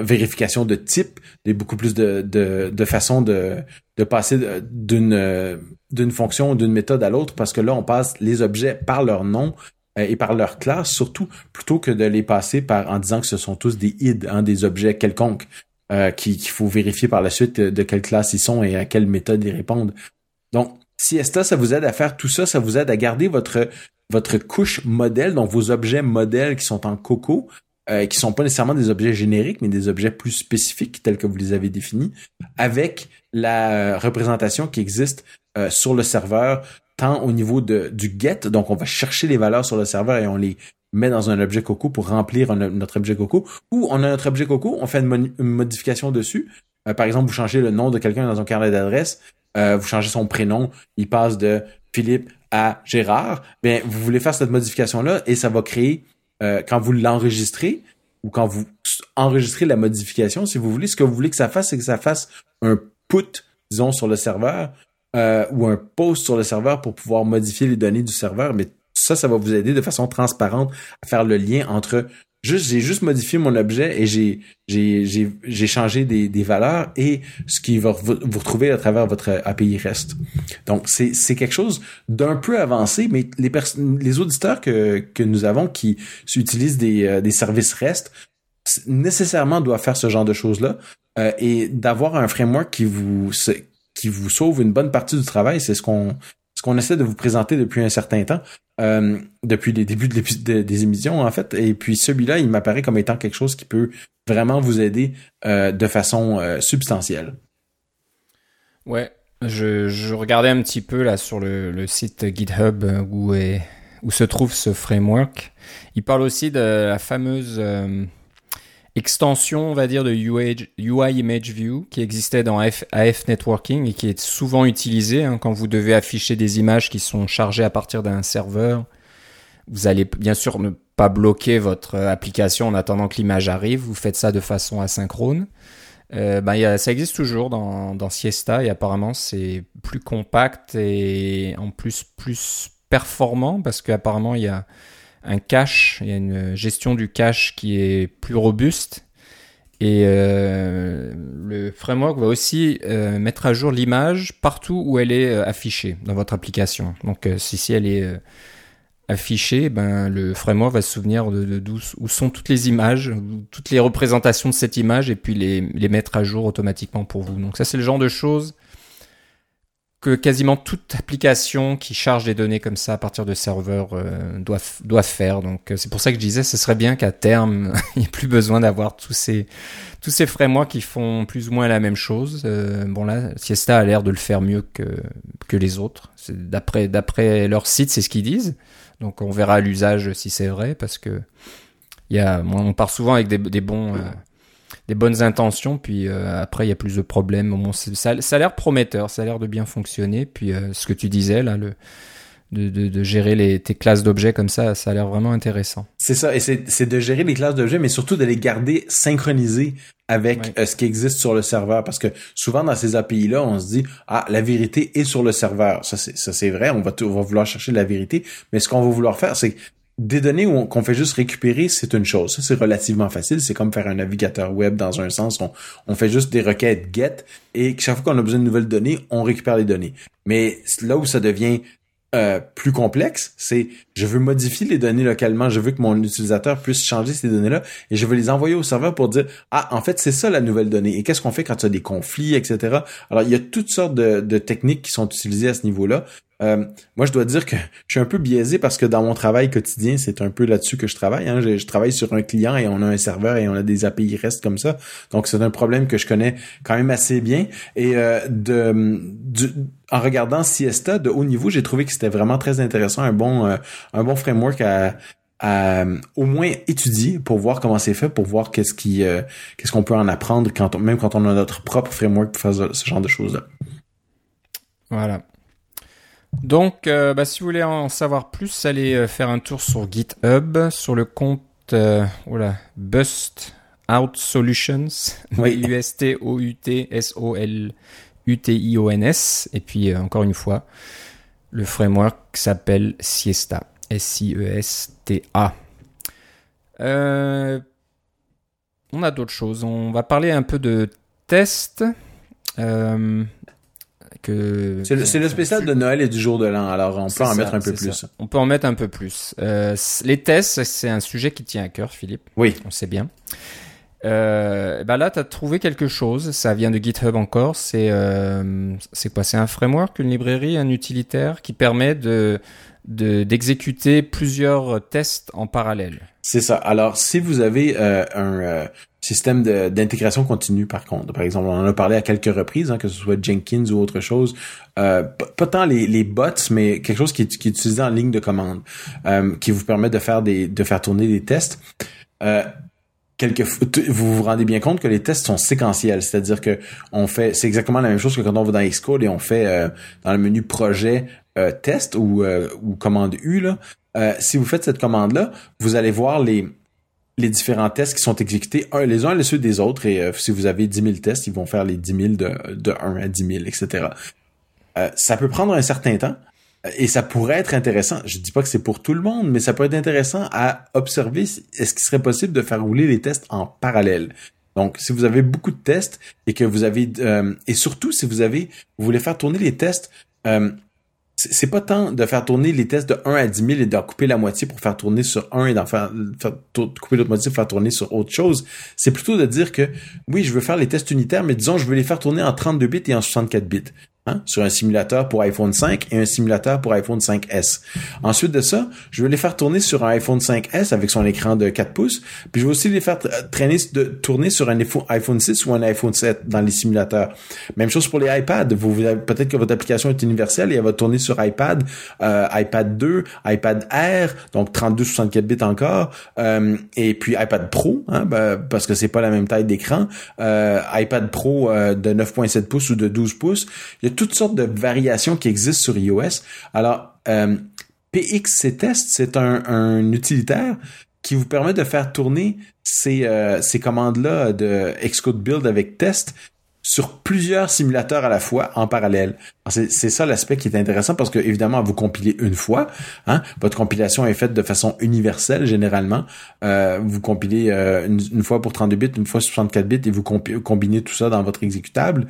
vérification de type, des beaucoup plus de, de, de façons de, de passer d'une euh, d'une fonction d'une méthode à l'autre parce que là on passe les objets par leur nom euh, et par leur classe surtout plutôt que de les passer par en disant que ce sont tous des id, hein, des objets quelconques qu'il faut vérifier par la suite de quelle classe ils sont et à quelle méthode ils répondent. Donc Siesta, ça vous aide à faire tout ça, ça vous aide à garder votre votre couche modèle, donc vos objets modèles qui sont en coco, euh, qui sont pas nécessairement des objets génériques, mais des objets plus spécifiques tels que vous les avez définis, avec la représentation qui existe euh, sur le serveur, tant au niveau de, du get, donc on va chercher les valeurs sur le serveur et on les met dans un objet Coco pour remplir notre objet Coco, ou on a notre objet Coco, on fait une, modification dessus. Euh, par exemple, vous changez le nom de quelqu'un dans un carnet d'adresse, euh, vous changez son prénom, il passe de Philippe à Gérard. Bien, vous voulez faire cette modification-là et ça va créer, euh, quand vous l'enregistrez, ou quand vous enregistrez la modification, si vous voulez, ce que vous voulez que ça fasse, c'est que ça fasse un put, disons, sur le serveur, ou un post sur le serveur pour pouvoir modifier les données du serveur, mais ça, ça va vous aider de façon transparente à faire le lien entre juste j'ai juste modifié mon objet et j'ai j'ai j'ai changé des, des valeurs et ce qui va vous, retrouver à travers votre API REST. Donc c'est c'est quelque chose d'un peu avancé mais les les auditeurs que que nous avons qui utilisent des euh, des services REST nécessairement doivent faire ce genre de choses là euh, et d'avoir un framework qui vous qui vous sauve une bonne partie du travail, c'est ce qu'on ce qu'on essaie de vous présenter depuis un certain temps. Euh, depuis les débuts de des émissions en fait. Et puis celui-là, il m'apparaît comme étant quelque chose qui peut vraiment vous aider euh, de façon euh, substantielle. Ouais, je, regardais un petit peu là sur le, site GitHub où se trouve ce framework. Il parle aussi de la fameuse extension, on va dire, de UI, Image View qui existait dans AF, Networking et qui est souvent utilisée hein, quand vous devez afficher des images qui sont chargées à partir d'un serveur. Vous allez bien sûr ne pas bloquer votre application en attendant que l'image arrive. Vous faites ça de façon asynchrone. Euh, ben, ça existe toujours dans, dans Siesta et apparemment c'est plus compact et en plus plus performant parce qu'apparemment il y a un cache, il y a une gestion du cache qui est plus robuste. Et euh, le framework va aussi euh, mettre à jour l'image partout où elle est euh, affichée dans votre application. Donc si, elle est affichée, ben, le framework va se souvenir de, de, où sont toutes les images, toutes les représentations de cette image et puis les, les mettre à jour automatiquement pour vous. Donc ça c'est le genre de choses que quasiment toute application qui charge des données comme ça à partir de serveurs euh, doit, doit faire. Donc euh, c'est pour ça que je disais, ce serait bien qu'à terme, il n'y ait plus besoin d'avoir tous ces, tous ces frameworks qui font plus ou moins la même chose. Euh, bon là, Siesta a l'air de le faire mieux que, que les autres. D'après, d'après leur site, c'est ce qu'ils disent. Donc on verra l'usage si c'est vrai, parce que y a, on part souvent avec des, des bons... Des bonnes intentions, puis euh, après il y a plus de problèmes. Bon, ça, ça, a l'air prometteur, ça a l'air de bien fonctionner. Puis euh, ce que tu disais là, le de, de, de gérer les, tes classes d'objets comme ça, ça a l'air vraiment intéressant. C'est ça, et c'est de gérer les classes d'objets, mais surtout de les garder synchronisées avec euh, ce qui existe sur le serveur. Parce que souvent dans ces API-là, on se dit ah la vérité est sur le serveur. Ça c'est ça c'est vrai, on va, on va vouloir chercher la vérité, mais ce qu'on va vouloir faire, c'est des données qu'on fait juste récupérer, c'est une chose. Ça, c'est relativement facile. C'est comme faire un navigateur web dans un sens. On, on fait juste des requêtes get et chaque fois qu'on a besoin de nouvelles données, on récupère les données. Mais là où ça devient euh, plus complexe, c'est je veux modifier les données localement, je veux que mon utilisateur puisse changer ces données-là et je veux les envoyer au serveur pour dire ah en fait c'est ça la nouvelle donnée et qu'est-ce qu'on fait quand tu as des conflits etc. Alors il y a toutes sortes de techniques qui sont utilisées à ce niveau-là. Euh, moi, je dois dire que je suis un peu biaisé parce que dans mon travail quotidien, c'est un peu là-dessus que je travaille. Hein. Je, travaille sur un client et on a un serveur et on a des API REST comme ça. Donc, c'est un problème que je connais quand même assez bien. Et euh, de, en regardant Siesta de haut niveau, j'ai trouvé que c'était vraiment très intéressant, un bon, euh, un bon framework à, au moins étudier pour voir comment c'est fait, pour voir qu'est-ce qui, qu'est-ce qu'on peut en apprendre quand même quand on a notre propre framework pour faire ce genre de choses là. Voilà. Donc, euh, bah, si vous voulez en savoir plus, allez euh, faire un tour sur GitHub, sur le compte euh, Bust Out Solutions, oui. U-S-T-O-U-T-S-O-L-U-T-I-O-N-S. Et puis, encore une fois, le framework s'appelle Siesta. S-I-E-S-T-A. on a d'autres choses. On va parler un peu de tests. Euh, c'est le, spécial de Noël et du jour de l'an, alors on peut en mettre un peu plus. On peut en mettre un peu plus. Euh, les tests, c'est un sujet qui tient à cœur, Philippe. Oui. On sait bien. Euh, bah là, tu as trouvé quelque chose. Ça vient de GitHub encore. C'est euh, c'est quoi? C'est un framework, une librairie, un utilitaire qui permet de d'exécuter plusieurs tests en parallèle. C'est ça. Alors, si vous avez euh, un euh, système d'intégration continue, par contre, par exemple, on en a parlé à quelques reprises, hein, que ce soit Jenkins ou autre chose, euh, pas, tant les, les, bots, mais quelque chose qui qui est utilisé en ligne de commande, qui vous permet de faire des de faire tourner des tests vous vous rendez bien compte que les tests sont séquentiels, c'est-à-dire que on fait, c'est exactement la même chose que quand on va dans Xcode et on fait euh, dans le menu projet euh, test ou, euh, ou commande U là. si vous faites cette commande là, vous allez voir les les différents tests qui sont exécutés un, les uns les ceux des autres et si vous avez 10 000 tests, ils vont faire les 10 000 de, de 1 à 10 000, etc. ça peut prendre un certain temps. Et ça pourrait être intéressant. Je dis pas que c'est pour tout le monde, mais ça pourrait être intéressant à observer. Est-ce qu'il serait possible de faire rouler les tests en parallèle? Donc, si vous avez beaucoup de tests et que vous avez, euh, et surtout si vous avez, vous voulez faire tourner les tests, euh, c'est pas tant de faire tourner les tests de 1 à 10 000 et d'en couper la moitié pour faire tourner sur un et d'en faire, couper l'autre moitié pour faire tourner sur autre chose. C'est plutôt de dire que, oui, je veux faire les tests unitaires, mais disons, je veux les faire tourner en 32 bits et en 64 bits. Hein, sur un simulateur pour iPhone 5 et un simulateur pour iPhone 5S. Ensuite de ça, je vais les faire tourner sur un iPhone 5S avec son écran de 4 pouces, puis je vais aussi les faire traîner tourner sur un iPhone 6 ou un iPhone 7 dans les simulateurs. Même chose pour les iPads. Vous, peut-être que votre application est universelle et elle va tourner sur iPad, euh, iPad 2, iPad Air, donc 32 64 bits encore, euh, et puis iPad Pro, hein, ben, parce que c'est pas la même taille d'écran, euh, iPad Pro de 9.7 pouces ou de 12 pouces. Toutes sortes de variations qui existent sur iOS. Alors, euh, PXC c'est un, utilitaire qui vous permet de faire tourner ces, euh, ces commandes-là de Xcode Build avec test sur plusieurs simulateurs à la fois en parallèle. C'est ça l'aspect qui est intéressant parce que évidemment vous compilez une fois, hein, votre compilation est faite de façon universelle généralement. Euh, vous compilez euh, une, fois pour 32 bits, une fois 64 bits et vous combinez tout ça dans votre exécutable.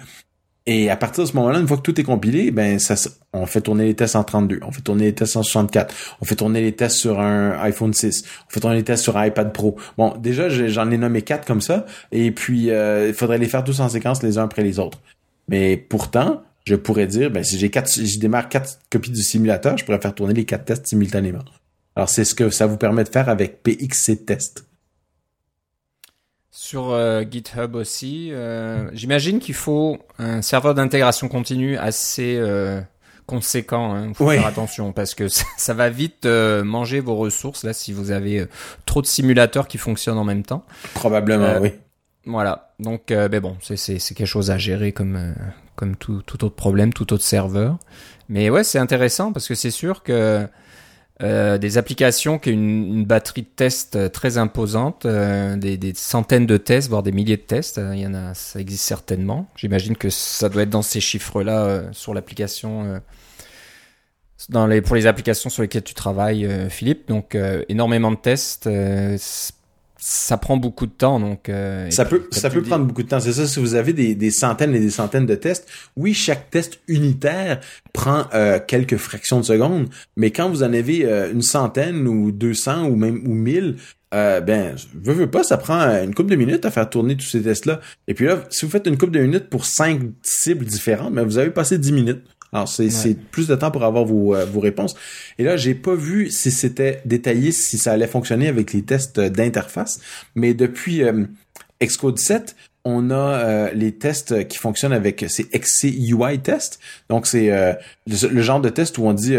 Et à partir de ce moment-là, une fois que tout est compilé, ben ça, on fait tourner les tests en 32, on fait tourner les tests en 64, on fait tourner les tests sur un iPhone 6, on fait tourner les tests sur un iPad Pro. Bon, déjà j'en ai nommé quatre comme ça, et puis euh, il faudrait les faire tous en séquence les uns après les autres. Mais pourtant, je pourrais dire, ben si j'ai quatre, si je démarre quatre copies du simulateur, je pourrais faire tourner les quatre tests simultanément. Alors c'est ce que ça vous permet de faire avec PXC Test. Sur euh, GitHub aussi, euh, j'imagine qu'il faut un serveur d'intégration continue assez euh, conséquent. Hein. faut faire attention parce que ça, va vite manger vos ressources là si vous avez trop de simulateurs qui fonctionnent en même temps. Probablement, oui. Voilà. Donc, ben bon, c'est quelque chose à gérer comme comme tout, tout autre problème, tout autre serveur. Mais ouais, c'est intéressant parce que c'est sûr que euh, des applications qui ont une, batterie de tests euh, très imposante, euh, des, centaines de tests, voire des milliers de tests. Il y en a, ça existe certainement. J'imagine que ça doit être dans ces chiffres-là sur l'application, dans les pour les applications sur lesquelles tu travailles, Philippe. Donc énormément de tests ça prend beaucoup de temps donc euh, ça peut ça peut prendre beaucoup de temps. C'est ça si vous avez des, des, centaines et des centaines de tests oui chaque test unitaire prend euh, quelques fractions de secondes mais quand vous en avez euh, une centaine ou 200 ou même ou 1000 ben veux, veux pas ça prend une couple de minutes à faire tourner tous ces tests là et puis là si vous faites une couple de minutes pour cinq cibles différentes mais ben, vous avez passé 10 minutes alors c'est plus de temps pour avoir vos, euh, vos réponses. Et là, j'ai pas vu si c'était détaillé, si ça allait fonctionner avec les tests d'interface, mais depuis euh, Xcode 7, on a euh, les tests qui fonctionnent avec ces XC UI tests. Donc c'est le, genre de test où on dit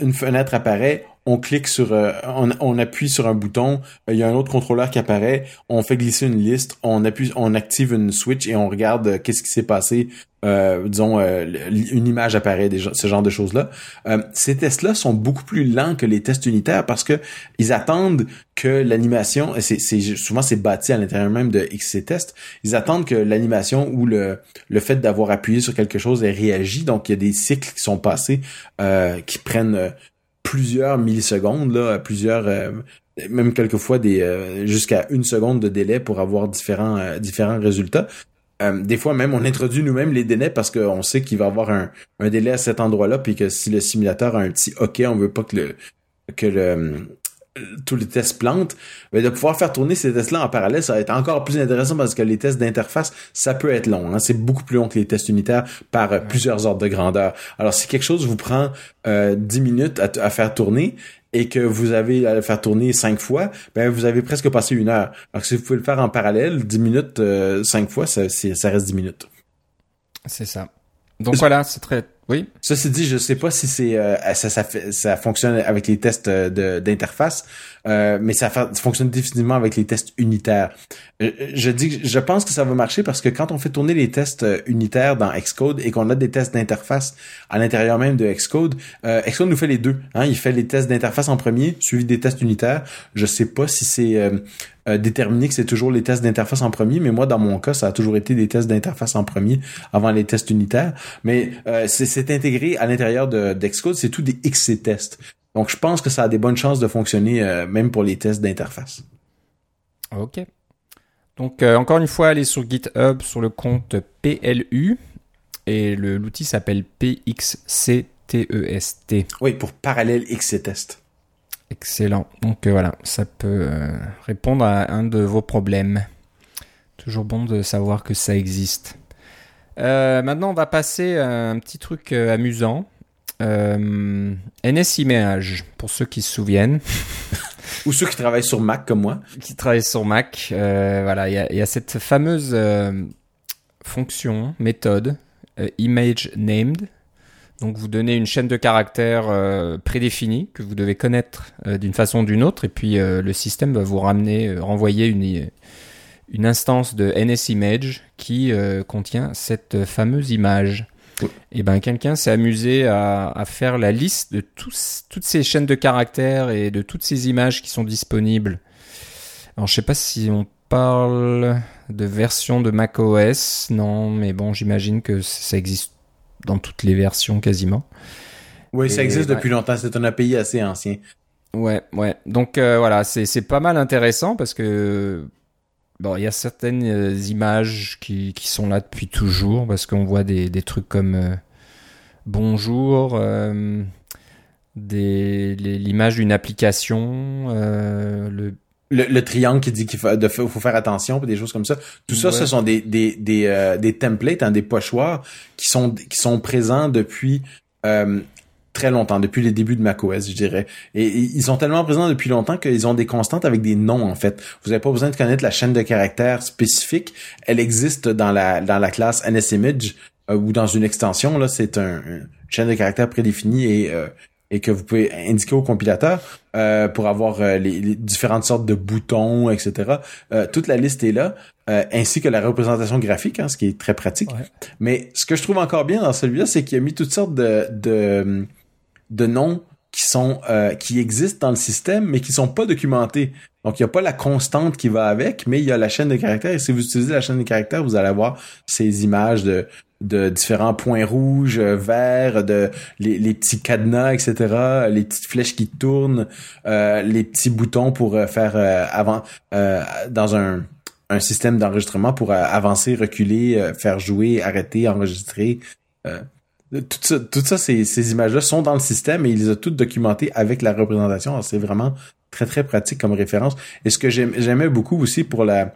une fenêtre apparaît, on clique sur, on, on, appuie sur un bouton, il y a un autre contrôleur qui apparaît, on fait glisser une liste, on appuie, on active une switch et on regarde qu'est-ce qui s'est passé euh, disons, euh, une image apparaît, ce genre de choses-là. Euh, ces tests-là sont beaucoup plus lents que les tests unitaires parce que ils attendent que l'animation, c'est, souvent c'est bâti à l'intérieur même de XC test, ils attendent que l'animation ou le, le fait d'avoir appuyé sur quelque chose ait réagi. Donc il y a des cycles qui sont passés qui prennent plusieurs millisecondes, là, plusieurs même quelquefois des jusqu'à une seconde de délai pour avoir différents différents résultats. Euh, des fois même on introduit nous-mêmes les délais parce qu'on sait qu'il va y avoir un, un, délai à cet endroit-là puis que si le simulateur a un petit OK, on veut pas que le que le tous les tests plantes, mais de pouvoir faire tourner ces tests-là en parallèle, ça va être encore plus intéressant parce que les tests d'interface, ça peut être long. Hein? C'est beaucoup plus long que les tests unitaires par euh, plusieurs ordres de grandeur. Alors, si quelque chose vous prend euh, 10 minutes à, à, faire tourner et que vous avez à le faire tourner cinq fois, ben vous avez presque passé une heure. Alors si vous pouvez le faire en parallèle, 10 minutes, euh, cinq fois, ça, ça reste 10 minutes. C'est ça. Donc voilà, c'est très oui. Ceci dit, je sais pas si c'est euh, ça, ça, ça fonctionne avec les tests euh, d'interface, euh, mais ça, fonctionne définitivement avec les tests unitaires. Euh, je dis, je pense que ça va marcher parce que quand on fait tourner les tests unitaires dans Xcode et qu'on a des tests d'interface à l'intérieur même de Xcode, Xcode nous fait les deux. Hein, il fait les tests d'interface en premier, suivi des tests unitaires. Je sais pas si c'est euh, déterminer que c'est toujours les tests d'interface en premier, mais moi, dans mon cas, ça a toujours été des tests d'interface en premier avant les tests unitaires. Mais euh, c'est intégré à l'intérieur d'Xcode, c'est tout des XC tests. Donc, je pense que ça a des bonnes chances de fonctionner euh, même pour les tests d'interface. Ok. Donc, encore une fois, allez sur GitHub sur le compte PLU et l'outil s'appelle PXCTEST. E oui, pour parallèle XC test. Excellent. Donc euh, voilà, ça peut euh, répondre à un de vos problèmes. Toujours bon de savoir que ça existe. Euh, maintenant, on va passer à un petit truc amusant. NS Image, pour ceux qui se souviennent. Ou ceux qui travaillent sur Mac comme moi. Qui travaillent sur Mac. voilà, il y, y a, cette fameuse fonction, méthode, image named, donc vous donnez une chaîne de caractères euh, prédéfinie que vous devez connaître euh, d'une façon ou d'une autre, et puis euh, le système va vous ramener, renvoyer une, une instance de NSImage qui contient cette fameuse image. Et ben quelqu'un s'est amusé à, à, faire la liste de tous, toutes ces chaînes de caractères et de toutes ces images qui sont disponibles. Alors je sais pas si on parle de version de macOS, non, mais bon j'imagine que ça existe dans toutes les versions quasiment. Oui, ça existe depuis longtemps. C'est un API assez ancien. Ouais, ouais. Donc euh, voilà, c'est pas mal intéressant parce que bon, il y a certaines euh, images qui, qui sont là depuis toujours parce qu'on voit des, des trucs comme euh, bonjour, l'image d'une application, le le, triangle qui dit qu'il faut, faut, faire attention, des choses comme ça. Tout ça, ce sont des des des, euh, des templates, hein, des pochoirs qui sont qui sont présents depuis euh, très longtemps, depuis les débuts de macOS, je dirais. Et, ils sont tellement présents depuis longtemps qu'ils ont des constantes avec des noms en fait. Vous n'avez pas besoin de connaître la chaîne de caractères spécifique. Elle existe dans la dans la classe NSImage euh, ou dans une extension. Là, c'est un, une chaîne de caractères prédéfinie et et que vous pouvez indiquer au compilateur euh, pour avoir euh, les, différentes sortes de boutons, etc. Euh, toute la liste est là, ainsi que la représentation graphique, hein, ce qui est très pratique. Mais ce que je trouve encore bien dans celui-là, c'est qu'il a mis toutes sortes de, de, de noms qui sont qui existent dans le système, mais qui sont pas documentés. Donc, il n'y a pas la constante qui va avec, mais il y a la chaîne de caractères. Et si vous utilisez la chaîne de caractères, vous allez avoir ces images de, de différents points rouges, euh, verts, de les, les, petits cadenas, etc., les petites flèches qui tournent, euh, les petits boutons pour euh, faire avant dans un, un système d'enregistrement pour avancer, reculer, faire jouer, arrêter, enregistrer. Tout ça, tout ça ces, images-là sont dans le système et il les a toutes documentées avec la représentation. C'est vraiment très très pratique comme référence. Et ce que j'aimais beaucoup aussi pour la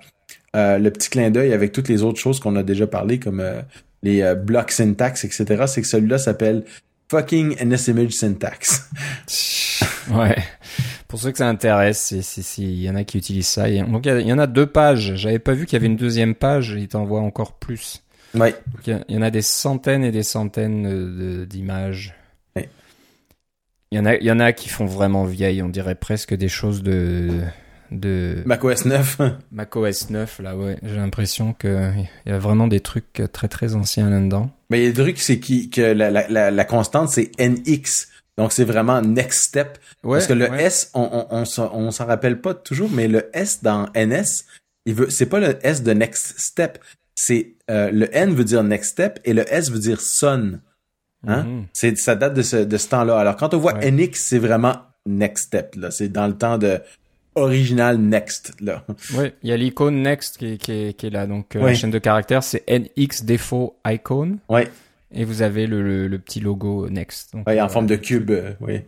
le petit clin d'œil avec toutes les autres choses qu'on a déjà parlé comme les euh, blocs syntax, etc., c'est que celui-là s'appelle fucking NSImage syntax. ouais. Pour ceux que ça intéresse, il y en a qui utilisent ça. Donc il y, en a deux pages. J'avais pas vu qu'il y avait une deuxième page. Il t'envoie encore plus. Ouais. Il y, en a des centaines et des centaines d'images. Ouais. Il y en a, il y en a qui font vraiment vieilles. On dirait presque des choses de de macOS 9. macOS 9 là ouais, j'ai l'impression que il y a vraiment des trucs très très anciens là-dedans. Mais il y a des trucs c'est qui que la, la, la, constante c'est NX. Donc c'est vraiment next step parce que le S on on on s'en rappelle pas toujours mais le S dans NS, il veut c'est pas le S de next step, c'est euh, le N veut dire next step et le S veut dire son. Hein? C'est ça date de ce de ce temps-là. Alors quand on voit NX, c'est vraiment next step là, c'est dans le temps de original Next là. Oui, il y a l'icône Next qui, qui, est là. Donc euh, la chaîne de caractères c'est NX défaut icon. Oui. Et vous avez le, le, petit logo Next. Donc, en euh, forme de cube, oui.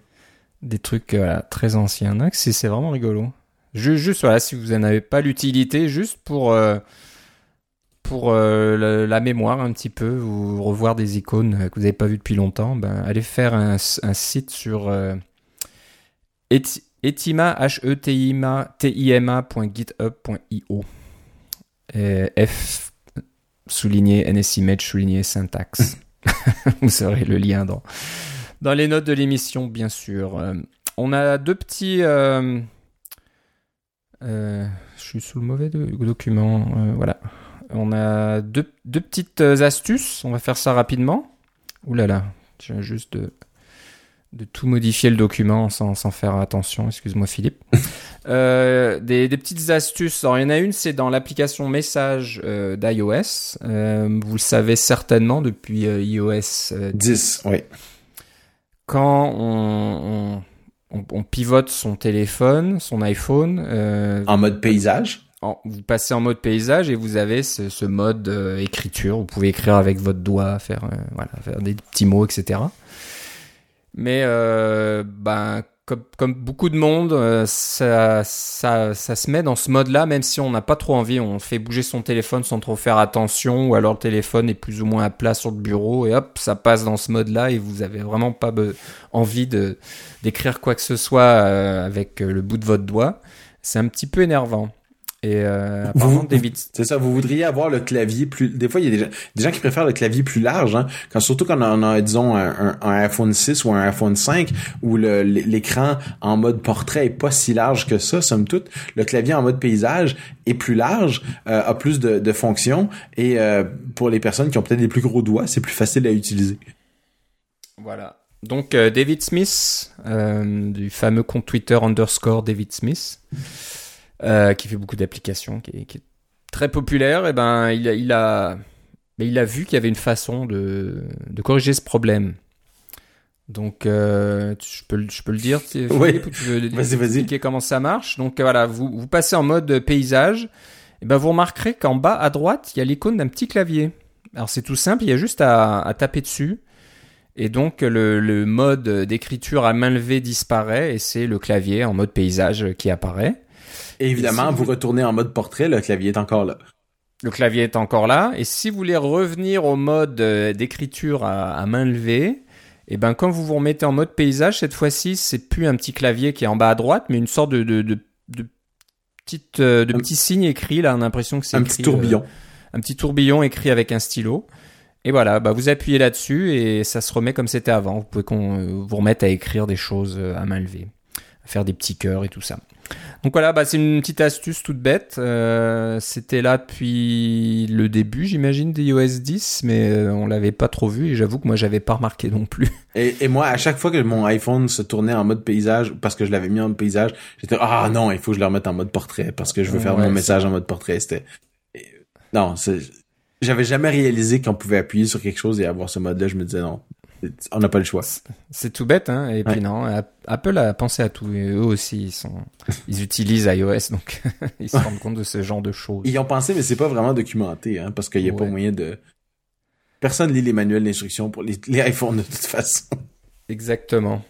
des trucs très anciens. C'est vraiment rigolo. Juste, juste, voilà, si vous n'en avez pas l'utilité, juste pour pour la, mémoire un petit peu, ou revoir des icônes que vous n'avez pas vues depuis longtemps, ben, allez faire un, un site sur Etima, H-E-T-I-M-A, T-I-M-A.github.io. F souligné NSImage souligné syntaxe. Vous aurez le lien dans, dans les notes de l'émission, bien sûr. Euh, on a deux petits. Euh, euh, je suis sous le mauvais document. voilà. On a deux, deux, petites astuces. On va faire ça rapidement. Ouh là là. Je viens juste de de tout modifier le document sans, sans faire attention. Excuse-moi Philippe. euh, des, des, petites astuces. Alors, il y en a une, c'est dans l'application message euh, d'iOS. Euh, vous le savez certainement depuis euh, iOS 10. Oui. Quand on, on, on, pivote son téléphone, son iPhone. en mode paysage? Vous passez en mode paysage et vous avez ce, ce mode écriture. Vous pouvez écrire avec votre doigt, faire, voilà, faire des petits mots, etc. Mais euh, ben, comme, comme, beaucoup de monde, euh, ça, ça, ça, se met dans ce mode-là, même si on n'a pas trop envie. On fait bouger son téléphone sans trop faire attention, ou alors le téléphone est plus ou moins à plat sur le bureau, et hop, ça passe dans ce mode-là, et vous avez vraiment pas envie de d'écrire quoi que ce soit euh, avec le bout de votre doigt. C'est un petit peu énervant. Et euh, apparemment, David. C'est ça, vous voudriez avoir le clavier plus. Des fois, il y a des gens, des gens qui préfèrent le clavier plus large, hein, quand, surtout quand on a, disons, un, un, iPhone 6 ou un iPhone 5, où l'écran en mode portrait est pas si large que ça, somme toute. Le clavier en mode paysage est plus large, euh, a plus de, de fonctions, et euh, pour les personnes qui ont peut-être des plus gros doigts, c'est plus facile à utiliser. Voilà. Donc, euh, David Smith, euh, du fameux compte Twitter underscore David Smith. Euh, qui fait beaucoup d'applications, qui, est très populaire, et ben il a, il a, mais il a vu qu'il y avait une façon de, de corriger ce problème. Donc, euh, je, peux, je peux le dire, oui. vas-y, vas-y. expliquer comment ça marche. Donc voilà, vous, vous passez en mode paysage, et ben vous remarquerez qu'en bas à droite, il y a l'icône d'un petit clavier. Alors c'est tout simple, il y a juste à, à taper dessus. Et donc le, le mode d'écriture à main levée disparaît et c'est le clavier en mode paysage qui apparaît. Et évidemment, vous... retournez en mode portrait, le clavier est encore là. Le clavier est encore là. Et si vous voulez revenir au mode euh, d'écriture à, main levée, et eh ben quand vous vous remettez en mode paysage, cette fois-ci, c'est plus un petit clavier qui est en bas à droite, mais une sorte de, de, de, de petite, euh, de petit signe écrit. Là, on a l'impression que c'est un petit tourbillon. Euh, un petit tourbillon écrit avec un stylo. Et voilà, bah vous appuyez là-dessus et ça se remet comme c'était avant. Vous pouvez qu'on vous remette à écrire des choses à main levée, à faire des petits cœurs et tout ça. Donc voilà, bah, c'est une petite astuce toute bête. Euh, c'était là depuis le début, j'imagine, des iOS 10, mais euh, on l'avait pas trop vu et j'avoue que moi j'avais pas remarqué non plus. Et, et, moi, à chaque fois que mon iPhone se tournait en mode paysage, parce que je l'avais mis en mode paysage, j'étais ah non, il faut que je le remette en mode portrait parce que je veux faire mon message en mode portrait. C'était non, j'avais jamais réalisé qu'on pouvait appuyer sur quelque chose et avoir ce mode-là. Je me disais non, on n'a pas le choix. C'est tout bête, hein. Et puis non, Apple a pensé à tout. Et eux aussi, ils sont, ils utilisent iOS, donc ils se rendent compte de ce genre de choses. Ils ont pensé, mais c'est pas vraiment documenté, hein, parce qu'il n'y a pas moyen de. Personne lit les manuels d'instruction pour les, iPhones de toute façon. Exactement.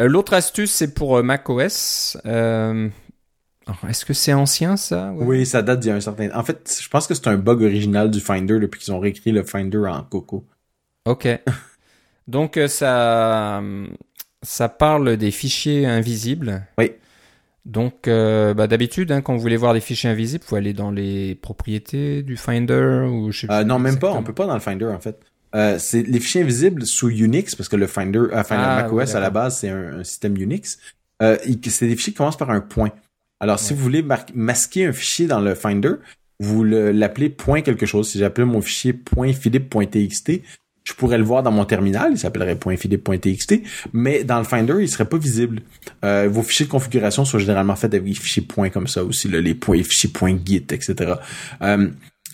Euh, l'autre astuce, c'est pour euh, macOS. Euh... Est-ce que c'est ancien ça? Oui, ça date d'il y a un certain. En fait, je pense que c'est un bug original du Finder depuis qu'ils ont réécrit le Finder en Coco. Ok. Donc euh, ça, ça parle des fichiers invisibles. Oui. Donc euh, bah, d'habitude, hein, quand vous voulez voir des fichiers invisibles, vous allez dans les propriétés du Finder ou je sais euh, Non, même pas. On peut pas dans le Finder en fait. c'est les fichiers invisibles sous Unix parce que le Finder, enfin ah, macOS à la base c'est un, système Unix. c'est des fichiers qui commencent par un point. Alors si vous voulez masquer un fichier dans le Finder, vous l'appelez point quelque chose. Si j'appelle mon fichier .philippe.txt, je pourrais le voir dans mon terminal, il s'appellerait .philippe.txt, mais dans le Finder, il serait pas visible. Euh, vos fichiers de configuration sont généralement faits avec des fichiers points comme ça aussi, là, les, points, fichiers .git, etc. Euh,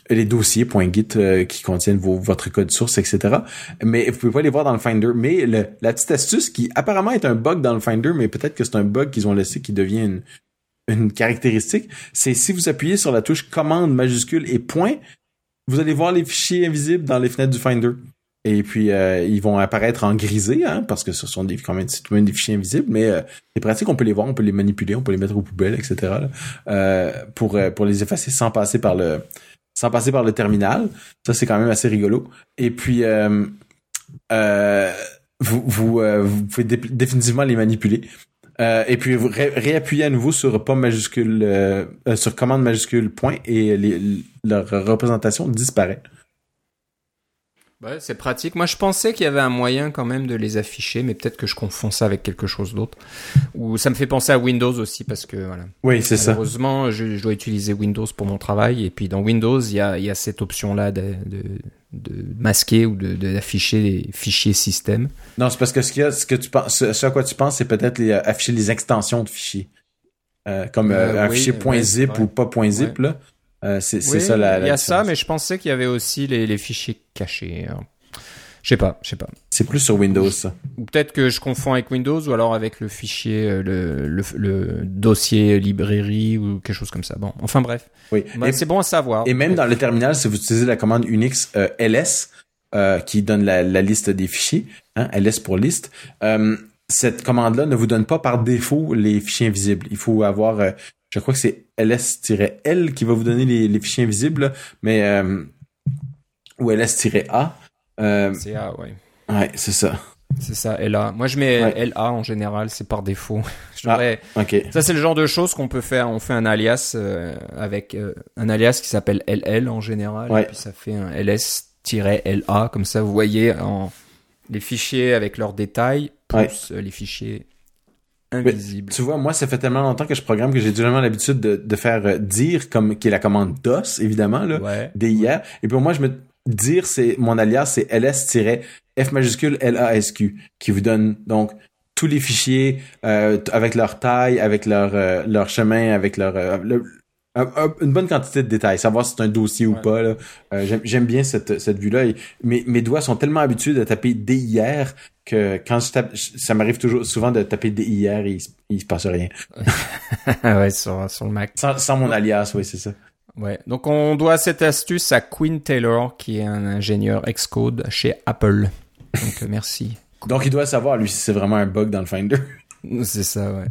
les dossiers .git euh, qui contiennent votre code source, etc. Mais vous pouvez pas les voir dans le Finder. Mais la petite astuce qui apparemment est un bug dans le Finder, mais peut-être que c'est un bug qu'ils ont laissé qui devient une caractéristique, c'est si vous appuyez sur la touche commande majuscule et point, vous allez voir les fichiers invisibles dans les fenêtres du Finder. Et puis euh, ils vont apparaître en grisé, hein, parce que ce sont des quand même, des fichiers invisibles, mais euh, c'est pratique, on peut les voir, on peut les manipuler, on peut les mettre aux poubelles, etc. euh, pour pour les effacer sans passer par le sans passer par le terminal. Ça c'est quand même assez rigolo. Et puis vous vous, pouvez définitivement les manipuler. Et puis vous réappuyez à nouveau sur pas majuscule, sur commande majuscule point et les, leur représentation disparaît. Ouais, c'est pratique. Moi, je pensais qu'il y avait un moyen quand même de les afficher, mais peut-être que je confonds ça avec quelque chose d'autre. Ou ça me fait penser à Windows aussi, parce que voilà. Oui, c'est ça. Heureusement, je, dois utiliser Windows pour mon travail, et puis dans Windows, il y a, y a cette option-là de, de, de, masquer ou d'afficher les fichiers système. Non, c'est parce que ce, qu'il y a, ce que tu penses, ce à quoi tu penses, c'est peut-être les, afficher les extensions de fichiers, euh, comme euh, euh un fichier .zip ou pas .zip là. Euh, c'est ça la, Il y a ça, mais je pensais qu'il y avait aussi les, les fichiers cachés. Hein. Je sais pas, je sais pas. C'est plus sur Windows. Ou peut-être que je confonds avec Windows ou alors avec le fichier, euh, le, le, le dossier librairie ou quelque chose comme ça. Bon, enfin bref. Oui. Bah, c'est bon à savoir. Et même dans le terminal, si vous utilisez la commande Unix euh, ls, euh, qui donne la, la, liste des fichiers, hein, ls pour liste, euh, cette commande-là ne vous donne pas par défaut les fichiers invisibles. Il faut avoir je crois que c'est ls-l qui va vous donner les, fichiers invisibles, mais euh, ou ls-a. Euh, c'est A, ouais. Ouais, c'est ça. C'est ça, LA. Moi, je mets LA en général, c'est par défaut. ah. Ça, c'est le genre de choses qu'on peut faire. On fait un alias euh, avec euh, un alias qui s'appelle LL en général, et puis ça fait un ls-la. Comme ça, vous voyez en les fichiers avec leurs détails plus les fichiers invisible. tu vois, moi, ça fait tellement longtemps que je programme que j'ai vraiment l'habitude de, de, faire euh, dire comme qui est la commande DOS, évidemment, là, ouais. DIR. Et puis moi, je me dire, c'est mon alias, c'est ls-f majuscule lasq qui vous donne donc tous les fichiers euh, avec leur taille, avec leur euh, leur chemin, avec leur une bonne quantité de détails, savoir si c'est un dossier ou pas. Euh, j'aime bien cette, cette vue-là. Mes, mes doigts sont tellement habitués de taper DIR que quand je tape, ça m'arrive toujours souvent de taper DIR et il, il se passe rien. ouais, sur, sur le Mac. Sans, mon alias, oui, c'est ça. Ouais, donc on doit cette astuce à Quinn Taylor, qui est un ingénieur Xcode chez Apple. Donc euh, merci. Donc il doit savoir, lui, si c'est vraiment un bug dans le Finder. C'est ça, ouais.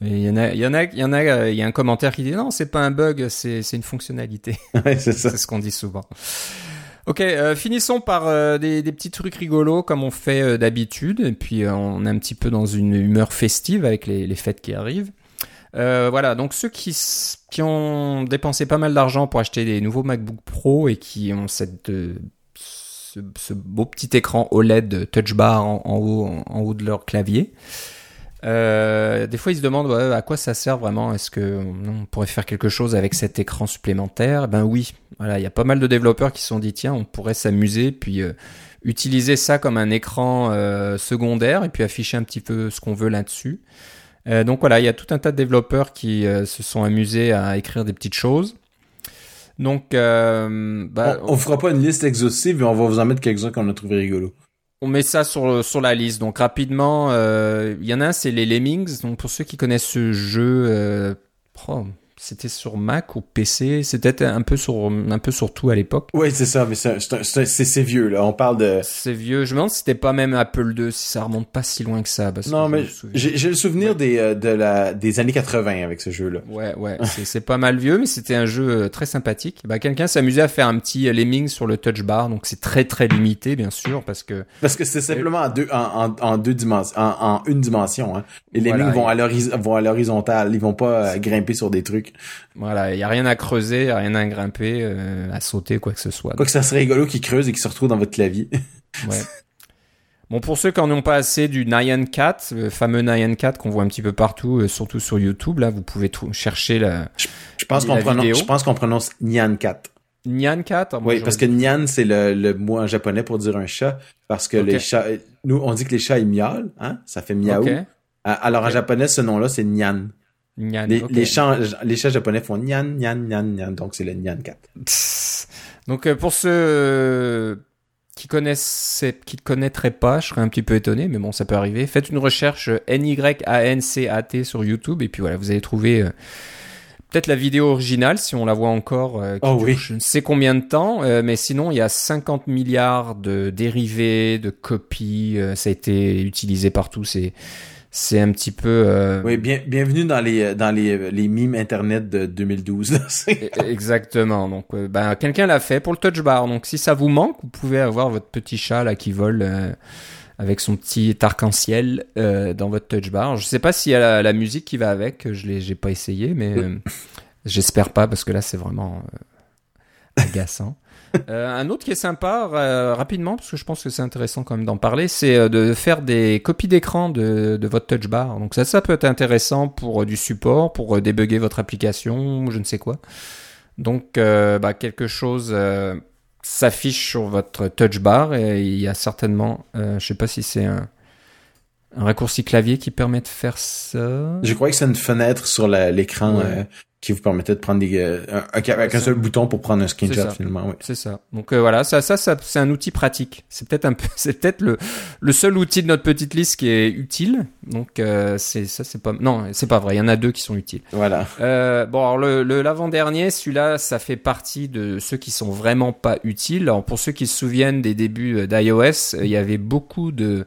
Il y en a, il y en a, il y en a, euh, il y a un commentaire qui dit non, c'est pas un bug, c'est, c'est une fonctionnalité. c'est ça. c'est ce qu'on dit souvent. Ok, euh, finissons par euh, des, des, petits trucs rigolos comme on fait d'habitude, et puis on est un petit peu dans une humeur festive avec les, les fêtes qui arrivent. voilà, donc ceux qui, qui ont dépensé pas mal d'argent pour acheter des nouveaux MacBook Pro et qui ont cette, ce, ce, beau petit écran OLED Touch Bar en, en haut, en haut de leur clavier, euh, des fois, ils se demandent à quoi ça sert vraiment? Est-ce que on pourrait faire quelque chose avec cet écran supplémentaire? Ben oui. Voilà, il y a pas mal de développeurs qui se sont dit tiens, on pourrait s'amuser puis euh, utiliser ça comme un écran euh, secondaire et puis afficher un petit peu ce qu'on veut là-dessus. Donc voilà, il y a tout un tas de développeurs qui se sont amusés à écrire des petites choses. Donc, bah, on, on, fera pas une liste exhaustive, mais on va vous en mettre quelques-uns qu'on a trouvé rigolos. On met ça sur, sur la liste. Donc rapidement, euh, il y en a un, c'est les Lemmings. Donc pour ceux qui connaissent ce jeu, euh, oh, c'était sur Mac ou PC, c'était un peu sur un peu sur tout à l'époque. Oui, c'est ça, mais c'est vieux là. On parle de. C'est vieux. Je me demande si c'était pas même Apple II, si ça remonte pas si loin que ça. non, mais j'ai le souvenir des euh, de la des années 80 avec ce jeu-là. Ouais, ouais, c'est pas mal vieux, mais c'était un jeu euh, très sympathique. Bah, quelqu'un s'amusait à faire un petit euh, lemming sur le touch bar, donc c'est très très limité bien sûr parce que parce que c'est simplement en deux en, en, deux dimensions, en, une dimension. Hein. Les lemmings vont à vont à l'horizontale, ils vont pas grimper sur des trucs. Voilà, il y a rien à creuser, y a rien à grimper, euh, à sauter, quoi que ce soit. Quoi que ça serait rigolo qui creuse et qui se retrouve dans votre clavier. ouais. Bon, pour ceux qui en ont pas assez du Nyan 4, le fameux Nyan 4 qu'on voit un petit peu partout, euh, surtout sur YouTube, là, vous pouvez chercher la. Je, pense qu'on prononce, je pense qu'on prononce Nyan 4. Nyan 4 Oui, parce que Nyan, c'est le, le mot en japonais pour dire un chat. Parce que les chats, nous, on dit que les chats, ils miaulent, hein, ça fait miaou. Alors en japonais, ce nom-là, c'est Nyan les, chats, les chats japonais font nyan, nyan, nyan, nyan, donc c'est le nyan 4. donc euh, pour ceux euh, qui connaissent, qui ne connaîtraient pas, je serais un petit peu étonné, mais bon, ça peut arriver. Faites une recherche N-Y-A-N-C-A-T sur YouTube, et puis voilà, vous allez trouver euh, peut-être la vidéo originale, si on la voit encore, euh, qui Oh dure oui. je ne sais combien de temps, euh, mais sinon, il y a 50 milliards de dérivés, de copies, euh, ça a été utilisé partout, c'est c'est un petit peu... euh, Oui, bien, bienvenue dans les dans les, les mimes internet de 2012. là. C'est- e- Exactement. Donc, euh, ben, quelqu'un l'a fait pour le touch bar. Donc, si ça vous manque, vous pouvez avoir votre petit chat là qui vole euh, avec son petit arc-en-ciel euh, dans votre touch bar. Je sais pas s'il y a la, la musique qui va avec. Je l'ai, j'ai pas essayé, mais euh, j'espère pas parce que là, c'est vraiment euh, Euh, un autre qui est sympa, euh, rapidement, parce que je pense que c'est intéressant quand même d'en parler, c'est euh, de faire des copies d'écran de, votre touch bar. Donc ça, ça peut être intéressant pour du support, pour débugger votre application, je ne sais quoi. Donc, bah, quelque chose s'affiche sur votre touch bar et il y a certainement, je sais pas si c'est un, un raccourci clavier qui permet de faire ça? Je crois que c'est une fenêtre sur l'écran Ouais. euh, qui vous permettait de prendre des euh, un- avec un seul bouton pour prendre un screenshot finalement. Oui. C'est ça. Donc euh, voilà, ça, ça, ça c'est un outil pratique. C'est peut-être un peu, c'est peut-être le, le seul outil de notre petite liste qui est utile. Donc euh, c'est ça, c'est pas, non, c'est pas vrai. Il y en a deux qui sont utiles. Voilà. Euh, bon, alors le, le l'avant-dernier, celui-là, ça fait partie de ceux qui sont vraiment pas utiles. Alors pour ceux qui se souviennent des débuts d'iOS, il y avait beaucoup de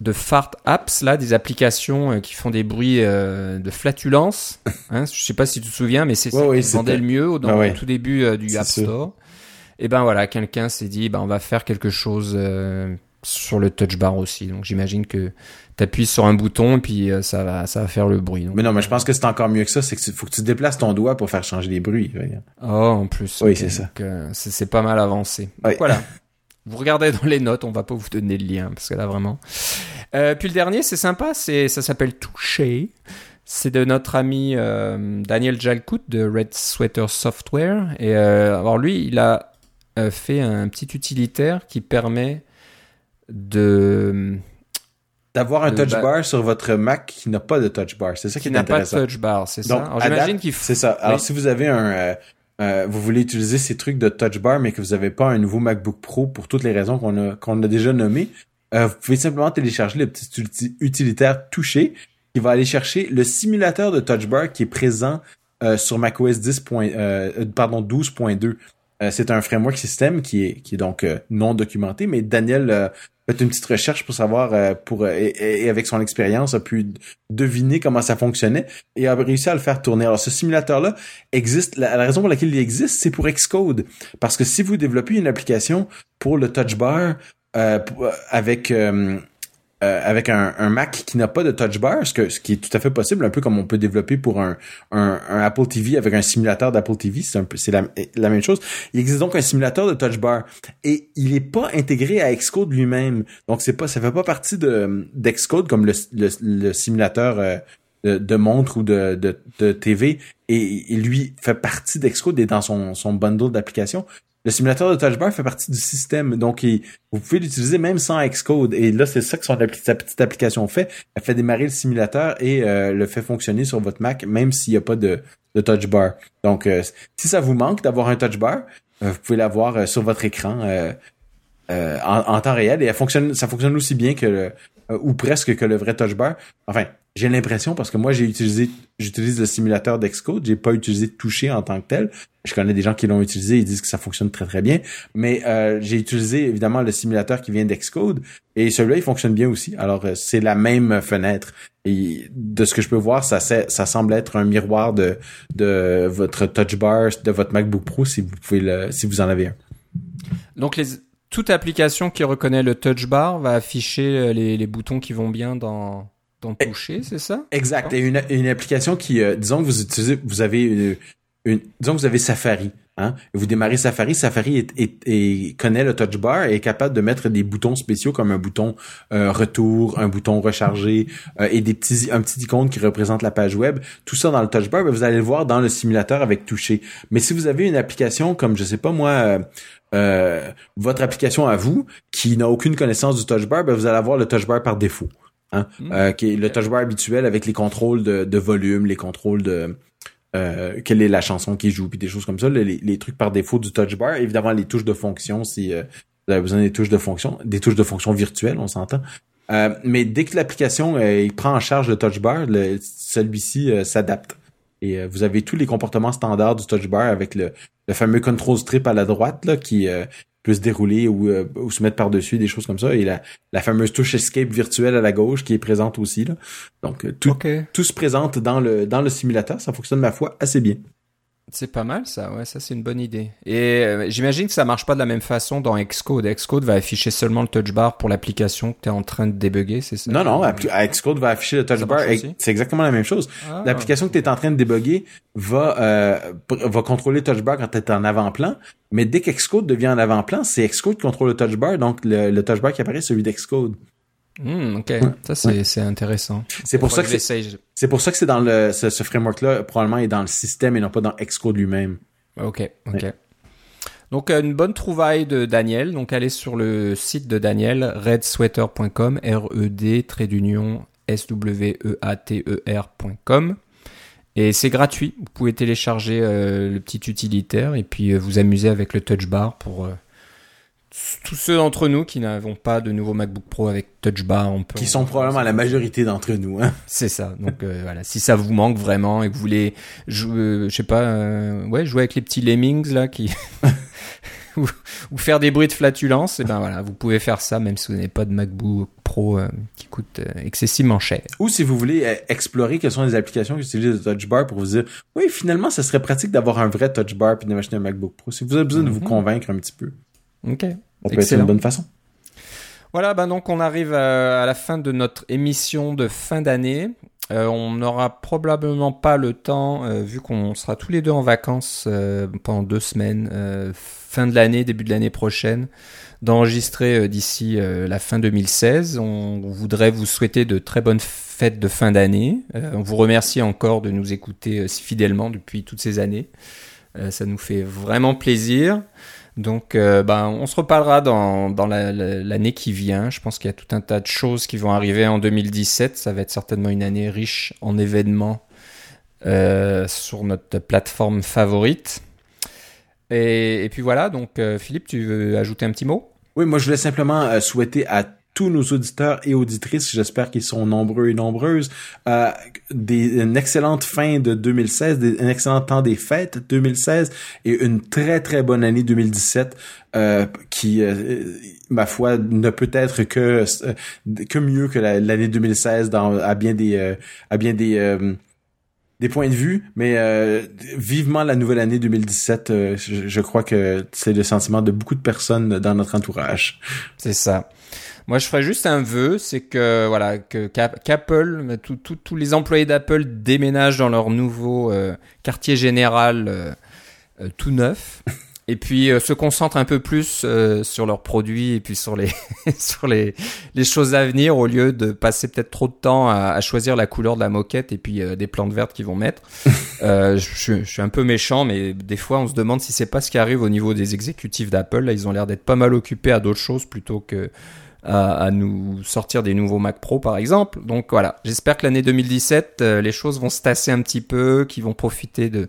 de fart apps là, des applications euh, qui font des bruits euh, de flatulence. Hein, je sais pas si tu te souviens, mais c'est Ouais, ça ouais, qui vendait le mieux au- dans Ah ouais. le tout début euh, du App. Store. Et ben voilà, quelqu'un s'est dit, ben on va faire quelque chose euh, sur le touch bar aussi. Donc j'imagine que tu appuies sur un bouton et puis euh, ça va ça va faire le bruit. Donc, Mais non, mais je pense que c'est encore mieux que ça. C'est que tu- faut que tu déplaces ton doigt pour faire changer les bruits. Regarde. Oh, en plus. Oui, c'est ça. C'est pas mal avancé. Donc, voilà. Vous regardez dans les notes, on va pas vous donner le lien parce que là vraiment. Euh, puis le dernier, c'est sympa, c'est ça s'appelle Touché. C'est de notre ami euh, Daniel Jalcout de Red Sweater Software. Et euh, alors lui, il a fait un petit utilitaire qui permet de D'avoir un touch bar sur votre Mac qui n'a pas de touch bar. C'est ça qui, qui est n'a pas de intéressant. touch bar, c'est ça. J'imagine qu'il faut. C'est ça. Alors, Oui. si vous avez un, euh, vous voulez utiliser ces trucs de touch bar, mais que vous n'avez pas un nouveau MacBook Pro pour toutes les raisons qu'on a, qu'on a déjà nommées, euh, vous pouvez simplement télécharger le petit uti- utilitaire touché qui va aller chercher le simulateur de touch bar qui est présent euh, sur macOS 10. point- euh, euh, pardon, 12.2. Euh, c'est un framework système qui est, qui est donc non documenté, mais Daniel fait une petite recherche pour savoir, euh, pour euh, et, avec son expérience, a pu deviner comment ça fonctionnait et a réussi à le faire tourner. Alors, ce simulateur-là existe. La, la raison pour laquelle il existe, c'est pour Xcode. Parce que si vous développez une application pour le touch bar euh, euh, avec euh, euh, avec un, un Mac qui n'a pas de touch bar, ce, que, ce qui est tout à fait possible, un peu comme on peut développer pour un, un, un Apple TV avec un simulateur d'Apple TV, c'est un peu la, même chose. Il existe donc un simulateur de touch bar et il est pas intégré à Xcode lui-même. Donc c'est pas ça fait pas partie de d'Xcode comme le, le, le simulateur euh, de, de montre ou de, de, de TV et, et lui fait partie d'Xcode et dans son, son bundle d'applications. Le simulateur de touch bar fait partie du système, donc vous pouvez l'utiliser même sans Xcode. Et là, c'est ça que son sa petite application fait. Elle fait démarrer le simulateur et euh, le fait fonctionner sur votre Mac, même s'il n'y a pas de, de touch bar. Donc, euh, si ça vous manque d'avoir un touch bar, euh, vous pouvez l'avoir sur votre écran en, temps réel et ça fonctionne aussi bien que le, ou presque que le vrai touch bar. Enfin, j'ai l'impression parce que moi j'ai utilisé, j'utilise le simulateur d'Xcode, j'ai pas utilisé toucher en tant que tel. Je connais des gens qui l'ont utilisé, ils disent que ça fonctionne très très bien. Mais euh, j'ai utilisé évidemment le simulateur qui vient d'Xcode et celui-là il fonctionne bien aussi. Alors euh, c'est la même fenêtre et de ce que je peux voir, ça ça semble être un miroir de de votre touch bar de votre MacBook Pro si vous pouvez le si vous en avez un. Donc les, toute application qui reconnaît le touch bar va afficher euh, les, les boutons qui vont bien dans, dans toucher, c'est ça? Exact. Et une, une application qui, euh, disons que vous utilisez, vous avez une, une- disons que vous avez Safari, hein, vous démarrez Safari, Safari est, est- est- connaît le touch bar et est capable de mettre des boutons spéciaux comme un bouton euh, retour, un bouton recharger euh, et des petits, un petit icône qui représente la page web. Tout ça dans le touch bar, ben, vous allez le voir dans le simulateur avec toucher. Mais si vous avez une application comme, je sais pas moi, euh, votre application à vous qui n'a aucune connaissance du touch bar, ben, vous allez avoir le touch bar par défaut. Hein, Mm. euh, qui est le touch bar habituel avec les contrôles de, de volume, les contrôles de euh, quelle est la chanson qui joue, puis des choses comme ça, les, les trucs par défaut du touch bar, évidemment les touches de fonction si euh, vous avez besoin des touches de fonction, des touches de fonction virtuelles, on s'entend. Euh, mais dès que l'application prend en charge le touch bar, celui-ci s'adapte. Et vous avez tous les comportements standards du touch bar avec le, le fameux control strip à la droite là, qui euh, peut se dérouler ou, euh, ou se mettre par-dessus, des choses comme ça. Et la, la fameuse touche escape virtuelle à la gauche qui est présente aussi. Là. Donc tout, tout se présente dans le, dans le simulateur. Ça fonctionne, ma foi, assez bien. C'est pas mal ça, ouais, ça c'est une bonne idée. Et euh, j'imagine que ça marche pas de la même façon dans Xcode. Xcode va afficher seulement le touch bar pour l'application que tu es en train de débugger, c'est ça? Non, non, Xcode va afficher le touch bar. C'est exactement la même chose. Ah. L'application que tu es en train de débugger va euh, va contrôler le touch bar quand tu es en avant-plan, mais dès qu'Xcode devient en avant-plan, c'est Xcode qui contrôle le touch bar, donc le, le touch bar qui apparaît, celui d'Xcode. Hmm, ok, ça c'est intéressant. C'est pour, ça que c'est pour ça que c'est dans le ce, framework-là probablement est dans le système et non pas dans Xcode lui-même. Ok, ok. Donc euh, une bonne trouvaille de Daniel. Donc allez sur le site de Daniel, redsweater.com, R-E-D trait d'union S-W-E-A-T-E-R.com. Et c'est gratuit. Vous pouvez télécharger euh, le petit utilitaire et puis euh, vous amuser avec le touch bar pour tous ceux d'entre nous qui n'avons pas de nouveau MacBook Pro avec Touch Bar, on peut. Qui sont probablement la majorité d'entre nous. Hein. C'est ça. Donc euh, voilà, si ça vous manque vraiment et que vous voulez, jouer, euh, je sais pas, euh, ouais, jouer avec les petits lemmings là qui. ou, faire des bruits de flatulence, et ben voilà, vous pouvez faire ça même si vous n'avez pas de MacBook Pro qui coûte excessivement cher. Ou si vous voulez explorer quelles sont les applications qui utilisent le Touch Bar pour vous dire, oui, finalement, ça serait pratique d'avoir un vrai Touch Bar puis d'acheter un MacBook Pro. Si vous avez besoin de vous mhm. convaincre un petit peu. Ok. Ça peut être une bonne façon. Voilà, ben donc on arrive à, la fin de notre émission de fin d'année. Euh, on n'aura probablement pas le temps, euh, vu qu'on sera tous les deux en vacances euh, pendant deux semaines, fin de l'année, début de l'année prochaine, d'enregistrer d'ici la fin 2016. On voudrait vous souhaiter de très bonnes fêtes de fin d'année. on vous remercie encore de nous écouter si fidèlement depuis toutes ces années. ça nous fait vraiment plaisir. Donc, euh, ben, on se reparlera dans, dans l'année qui vient. Je pense qu'il y a tout un tas de choses qui vont arriver en 2017. Ça va être certainement une année riche en événements euh, sur notre plateforme favorite. Et, puis voilà, donc euh, Philippe, tu veux ajouter un petit mot? Oui, moi je voulais simplement souhaiter à tous nos auditeurs et auditrices, j'espère qu'ils sont nombreux et nombreuses, euh, des, une excellente fin de 2016, des, un excellent temps des fêtes 2016 et une très très bonne année 2017 euh, qui, euh, ma foi, ne peut être que que mieux que l'année 2016 dans, à bien des à bien des des points de vue, mais vivement la nouvelle année 2017. je, je, crois que c'est le sentiment de beaucoup de personnes dans notre entourage. C'est ça. Moi, je ferais juste un vœu, c'est que voilà que qu'Apple, tous les employés d'Apple déménagent dans leur nouveau euh, quartier général euh, euh, tout neuf. Et puis se concentrent un peu plus sur leurs produits et puis sur les sur les, les choses à venir au lieu de passer peut-être trop de temps à, à, choisir la couleur de la moquette et puis des plantes vertes qu'ils vont mettre. je, je, suis un peu méchant, mais des fois on se demande si c'est pas ce qui arrive au niveau des exécutifs d'Apple. Là, ils ont l'air d'être pas mal occupés à d'autres choses plutôt que à, nous sortir des nouveaux Mac Pro par exemple. Donc voilà, j'espère que l'année 2017, euh, les choses vont se tasser un petit peu, qu'ils vont profiter de,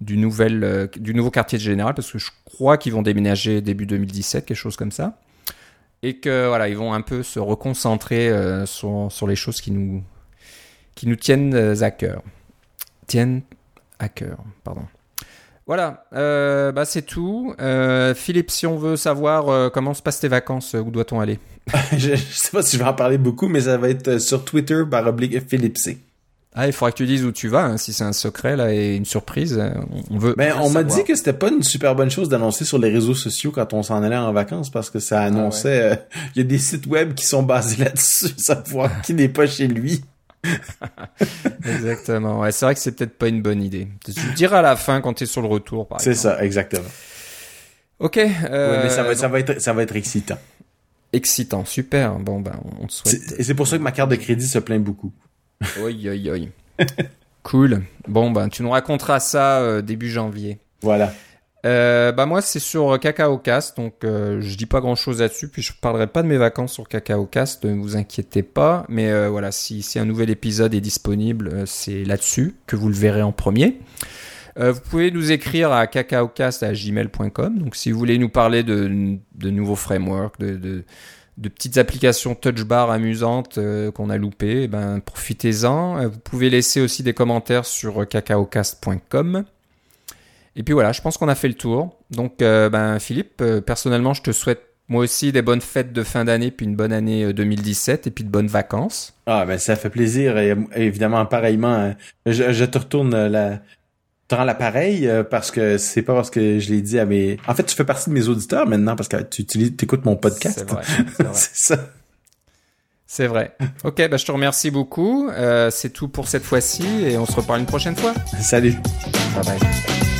du, nouvel, euh, du nouveau quartier général, parce que je crois qu'ils vont déménager début 2017, quelque chose comme ça. Et que voilà, ils vont un peu se reconcentrer euh, sur, sur, les choses qui nous, qui nous tiennent à cœur. Tiennent à cœur, pardon. Voilà, euh, bah c'est tout. Euh, Philippe, si on veut savoir euh, comment se passent tes vacances, où doit-on aller? Je, je, sais pas si je vais en parler beaucoup, mais ça va être sur Twitter par oblique Philippe C. Ah, il faudra que tu dises où tu vas, hein, si c'est un secret là et une surprise. On veut. Ben, on m'a dit que c'était pas une super bonne chose d'annoncer sur les réseaux sociaux quand on s'en allait en vacances parce que ça ah annonçait. Il y a des sites web qui sont basés là-dessus, savoir qui n'est pas chez lui. exactement. Ouais, c'est vrai que c'est peut-être pas une bonne idée. Tu le diras à la fin quand tu es sur le retour, par C'est ça, exactement. Ok. Euh, mais ça va, ça va être, ça va être excitant. Excitant, super. Bon, ben, on te souhaite. Et c'est pour ça que ma carte de crédit se plaint beaucoup. oui, oui, oui. cool. Bon, ben, tu nous raconteras ça euh, début janvier. Voilà. Euh, bah moi c'est sur Cacao Cast, donc euh, je dis pas grand chose là-dessus, puis je parlerai pas de mes vacances sur Cacao Cast, ne vous inquiétez pas, mais euh, voilà, si, un nouvel épisode est disponible, euh, c'est là-dessus que vous le verrez en premier. Euh, vous pouvez nous écrire à cacaocast.gmail.com, donc si vous voulez nous parler de, nouveaux frameworks, de, petites applications touch bar amusantes euh, qu'on a loupées, eh ben, profitez-en. Euh, vous pouvez laisser aussi des commentaires sur cacaocast.com. Et puis voilà, je pense qu'on a fait le tour. Donc, ben, Philippe, personnellement, je te souhaite moi aussi des bonnes fêtes de fin d'année, puis une bonne année 2017, et puis de bonnes vacances. Ah, ben ça fait plaisir, et évidemment, pareillement, je, je te retourne la, rends l'appareil euh, parce que c'est pas parce que je l'ai dit à mes. En fait, tu fais partie de mes auditeurs maintenant parce que tu, écoutes mon podcast. C'est ça. C'est vrai. Ok, bah je te remercie beaucoup. Euh, c'est tout pour cette fois-ci et on se reparle une prochaine fois. Salut. Bye bye.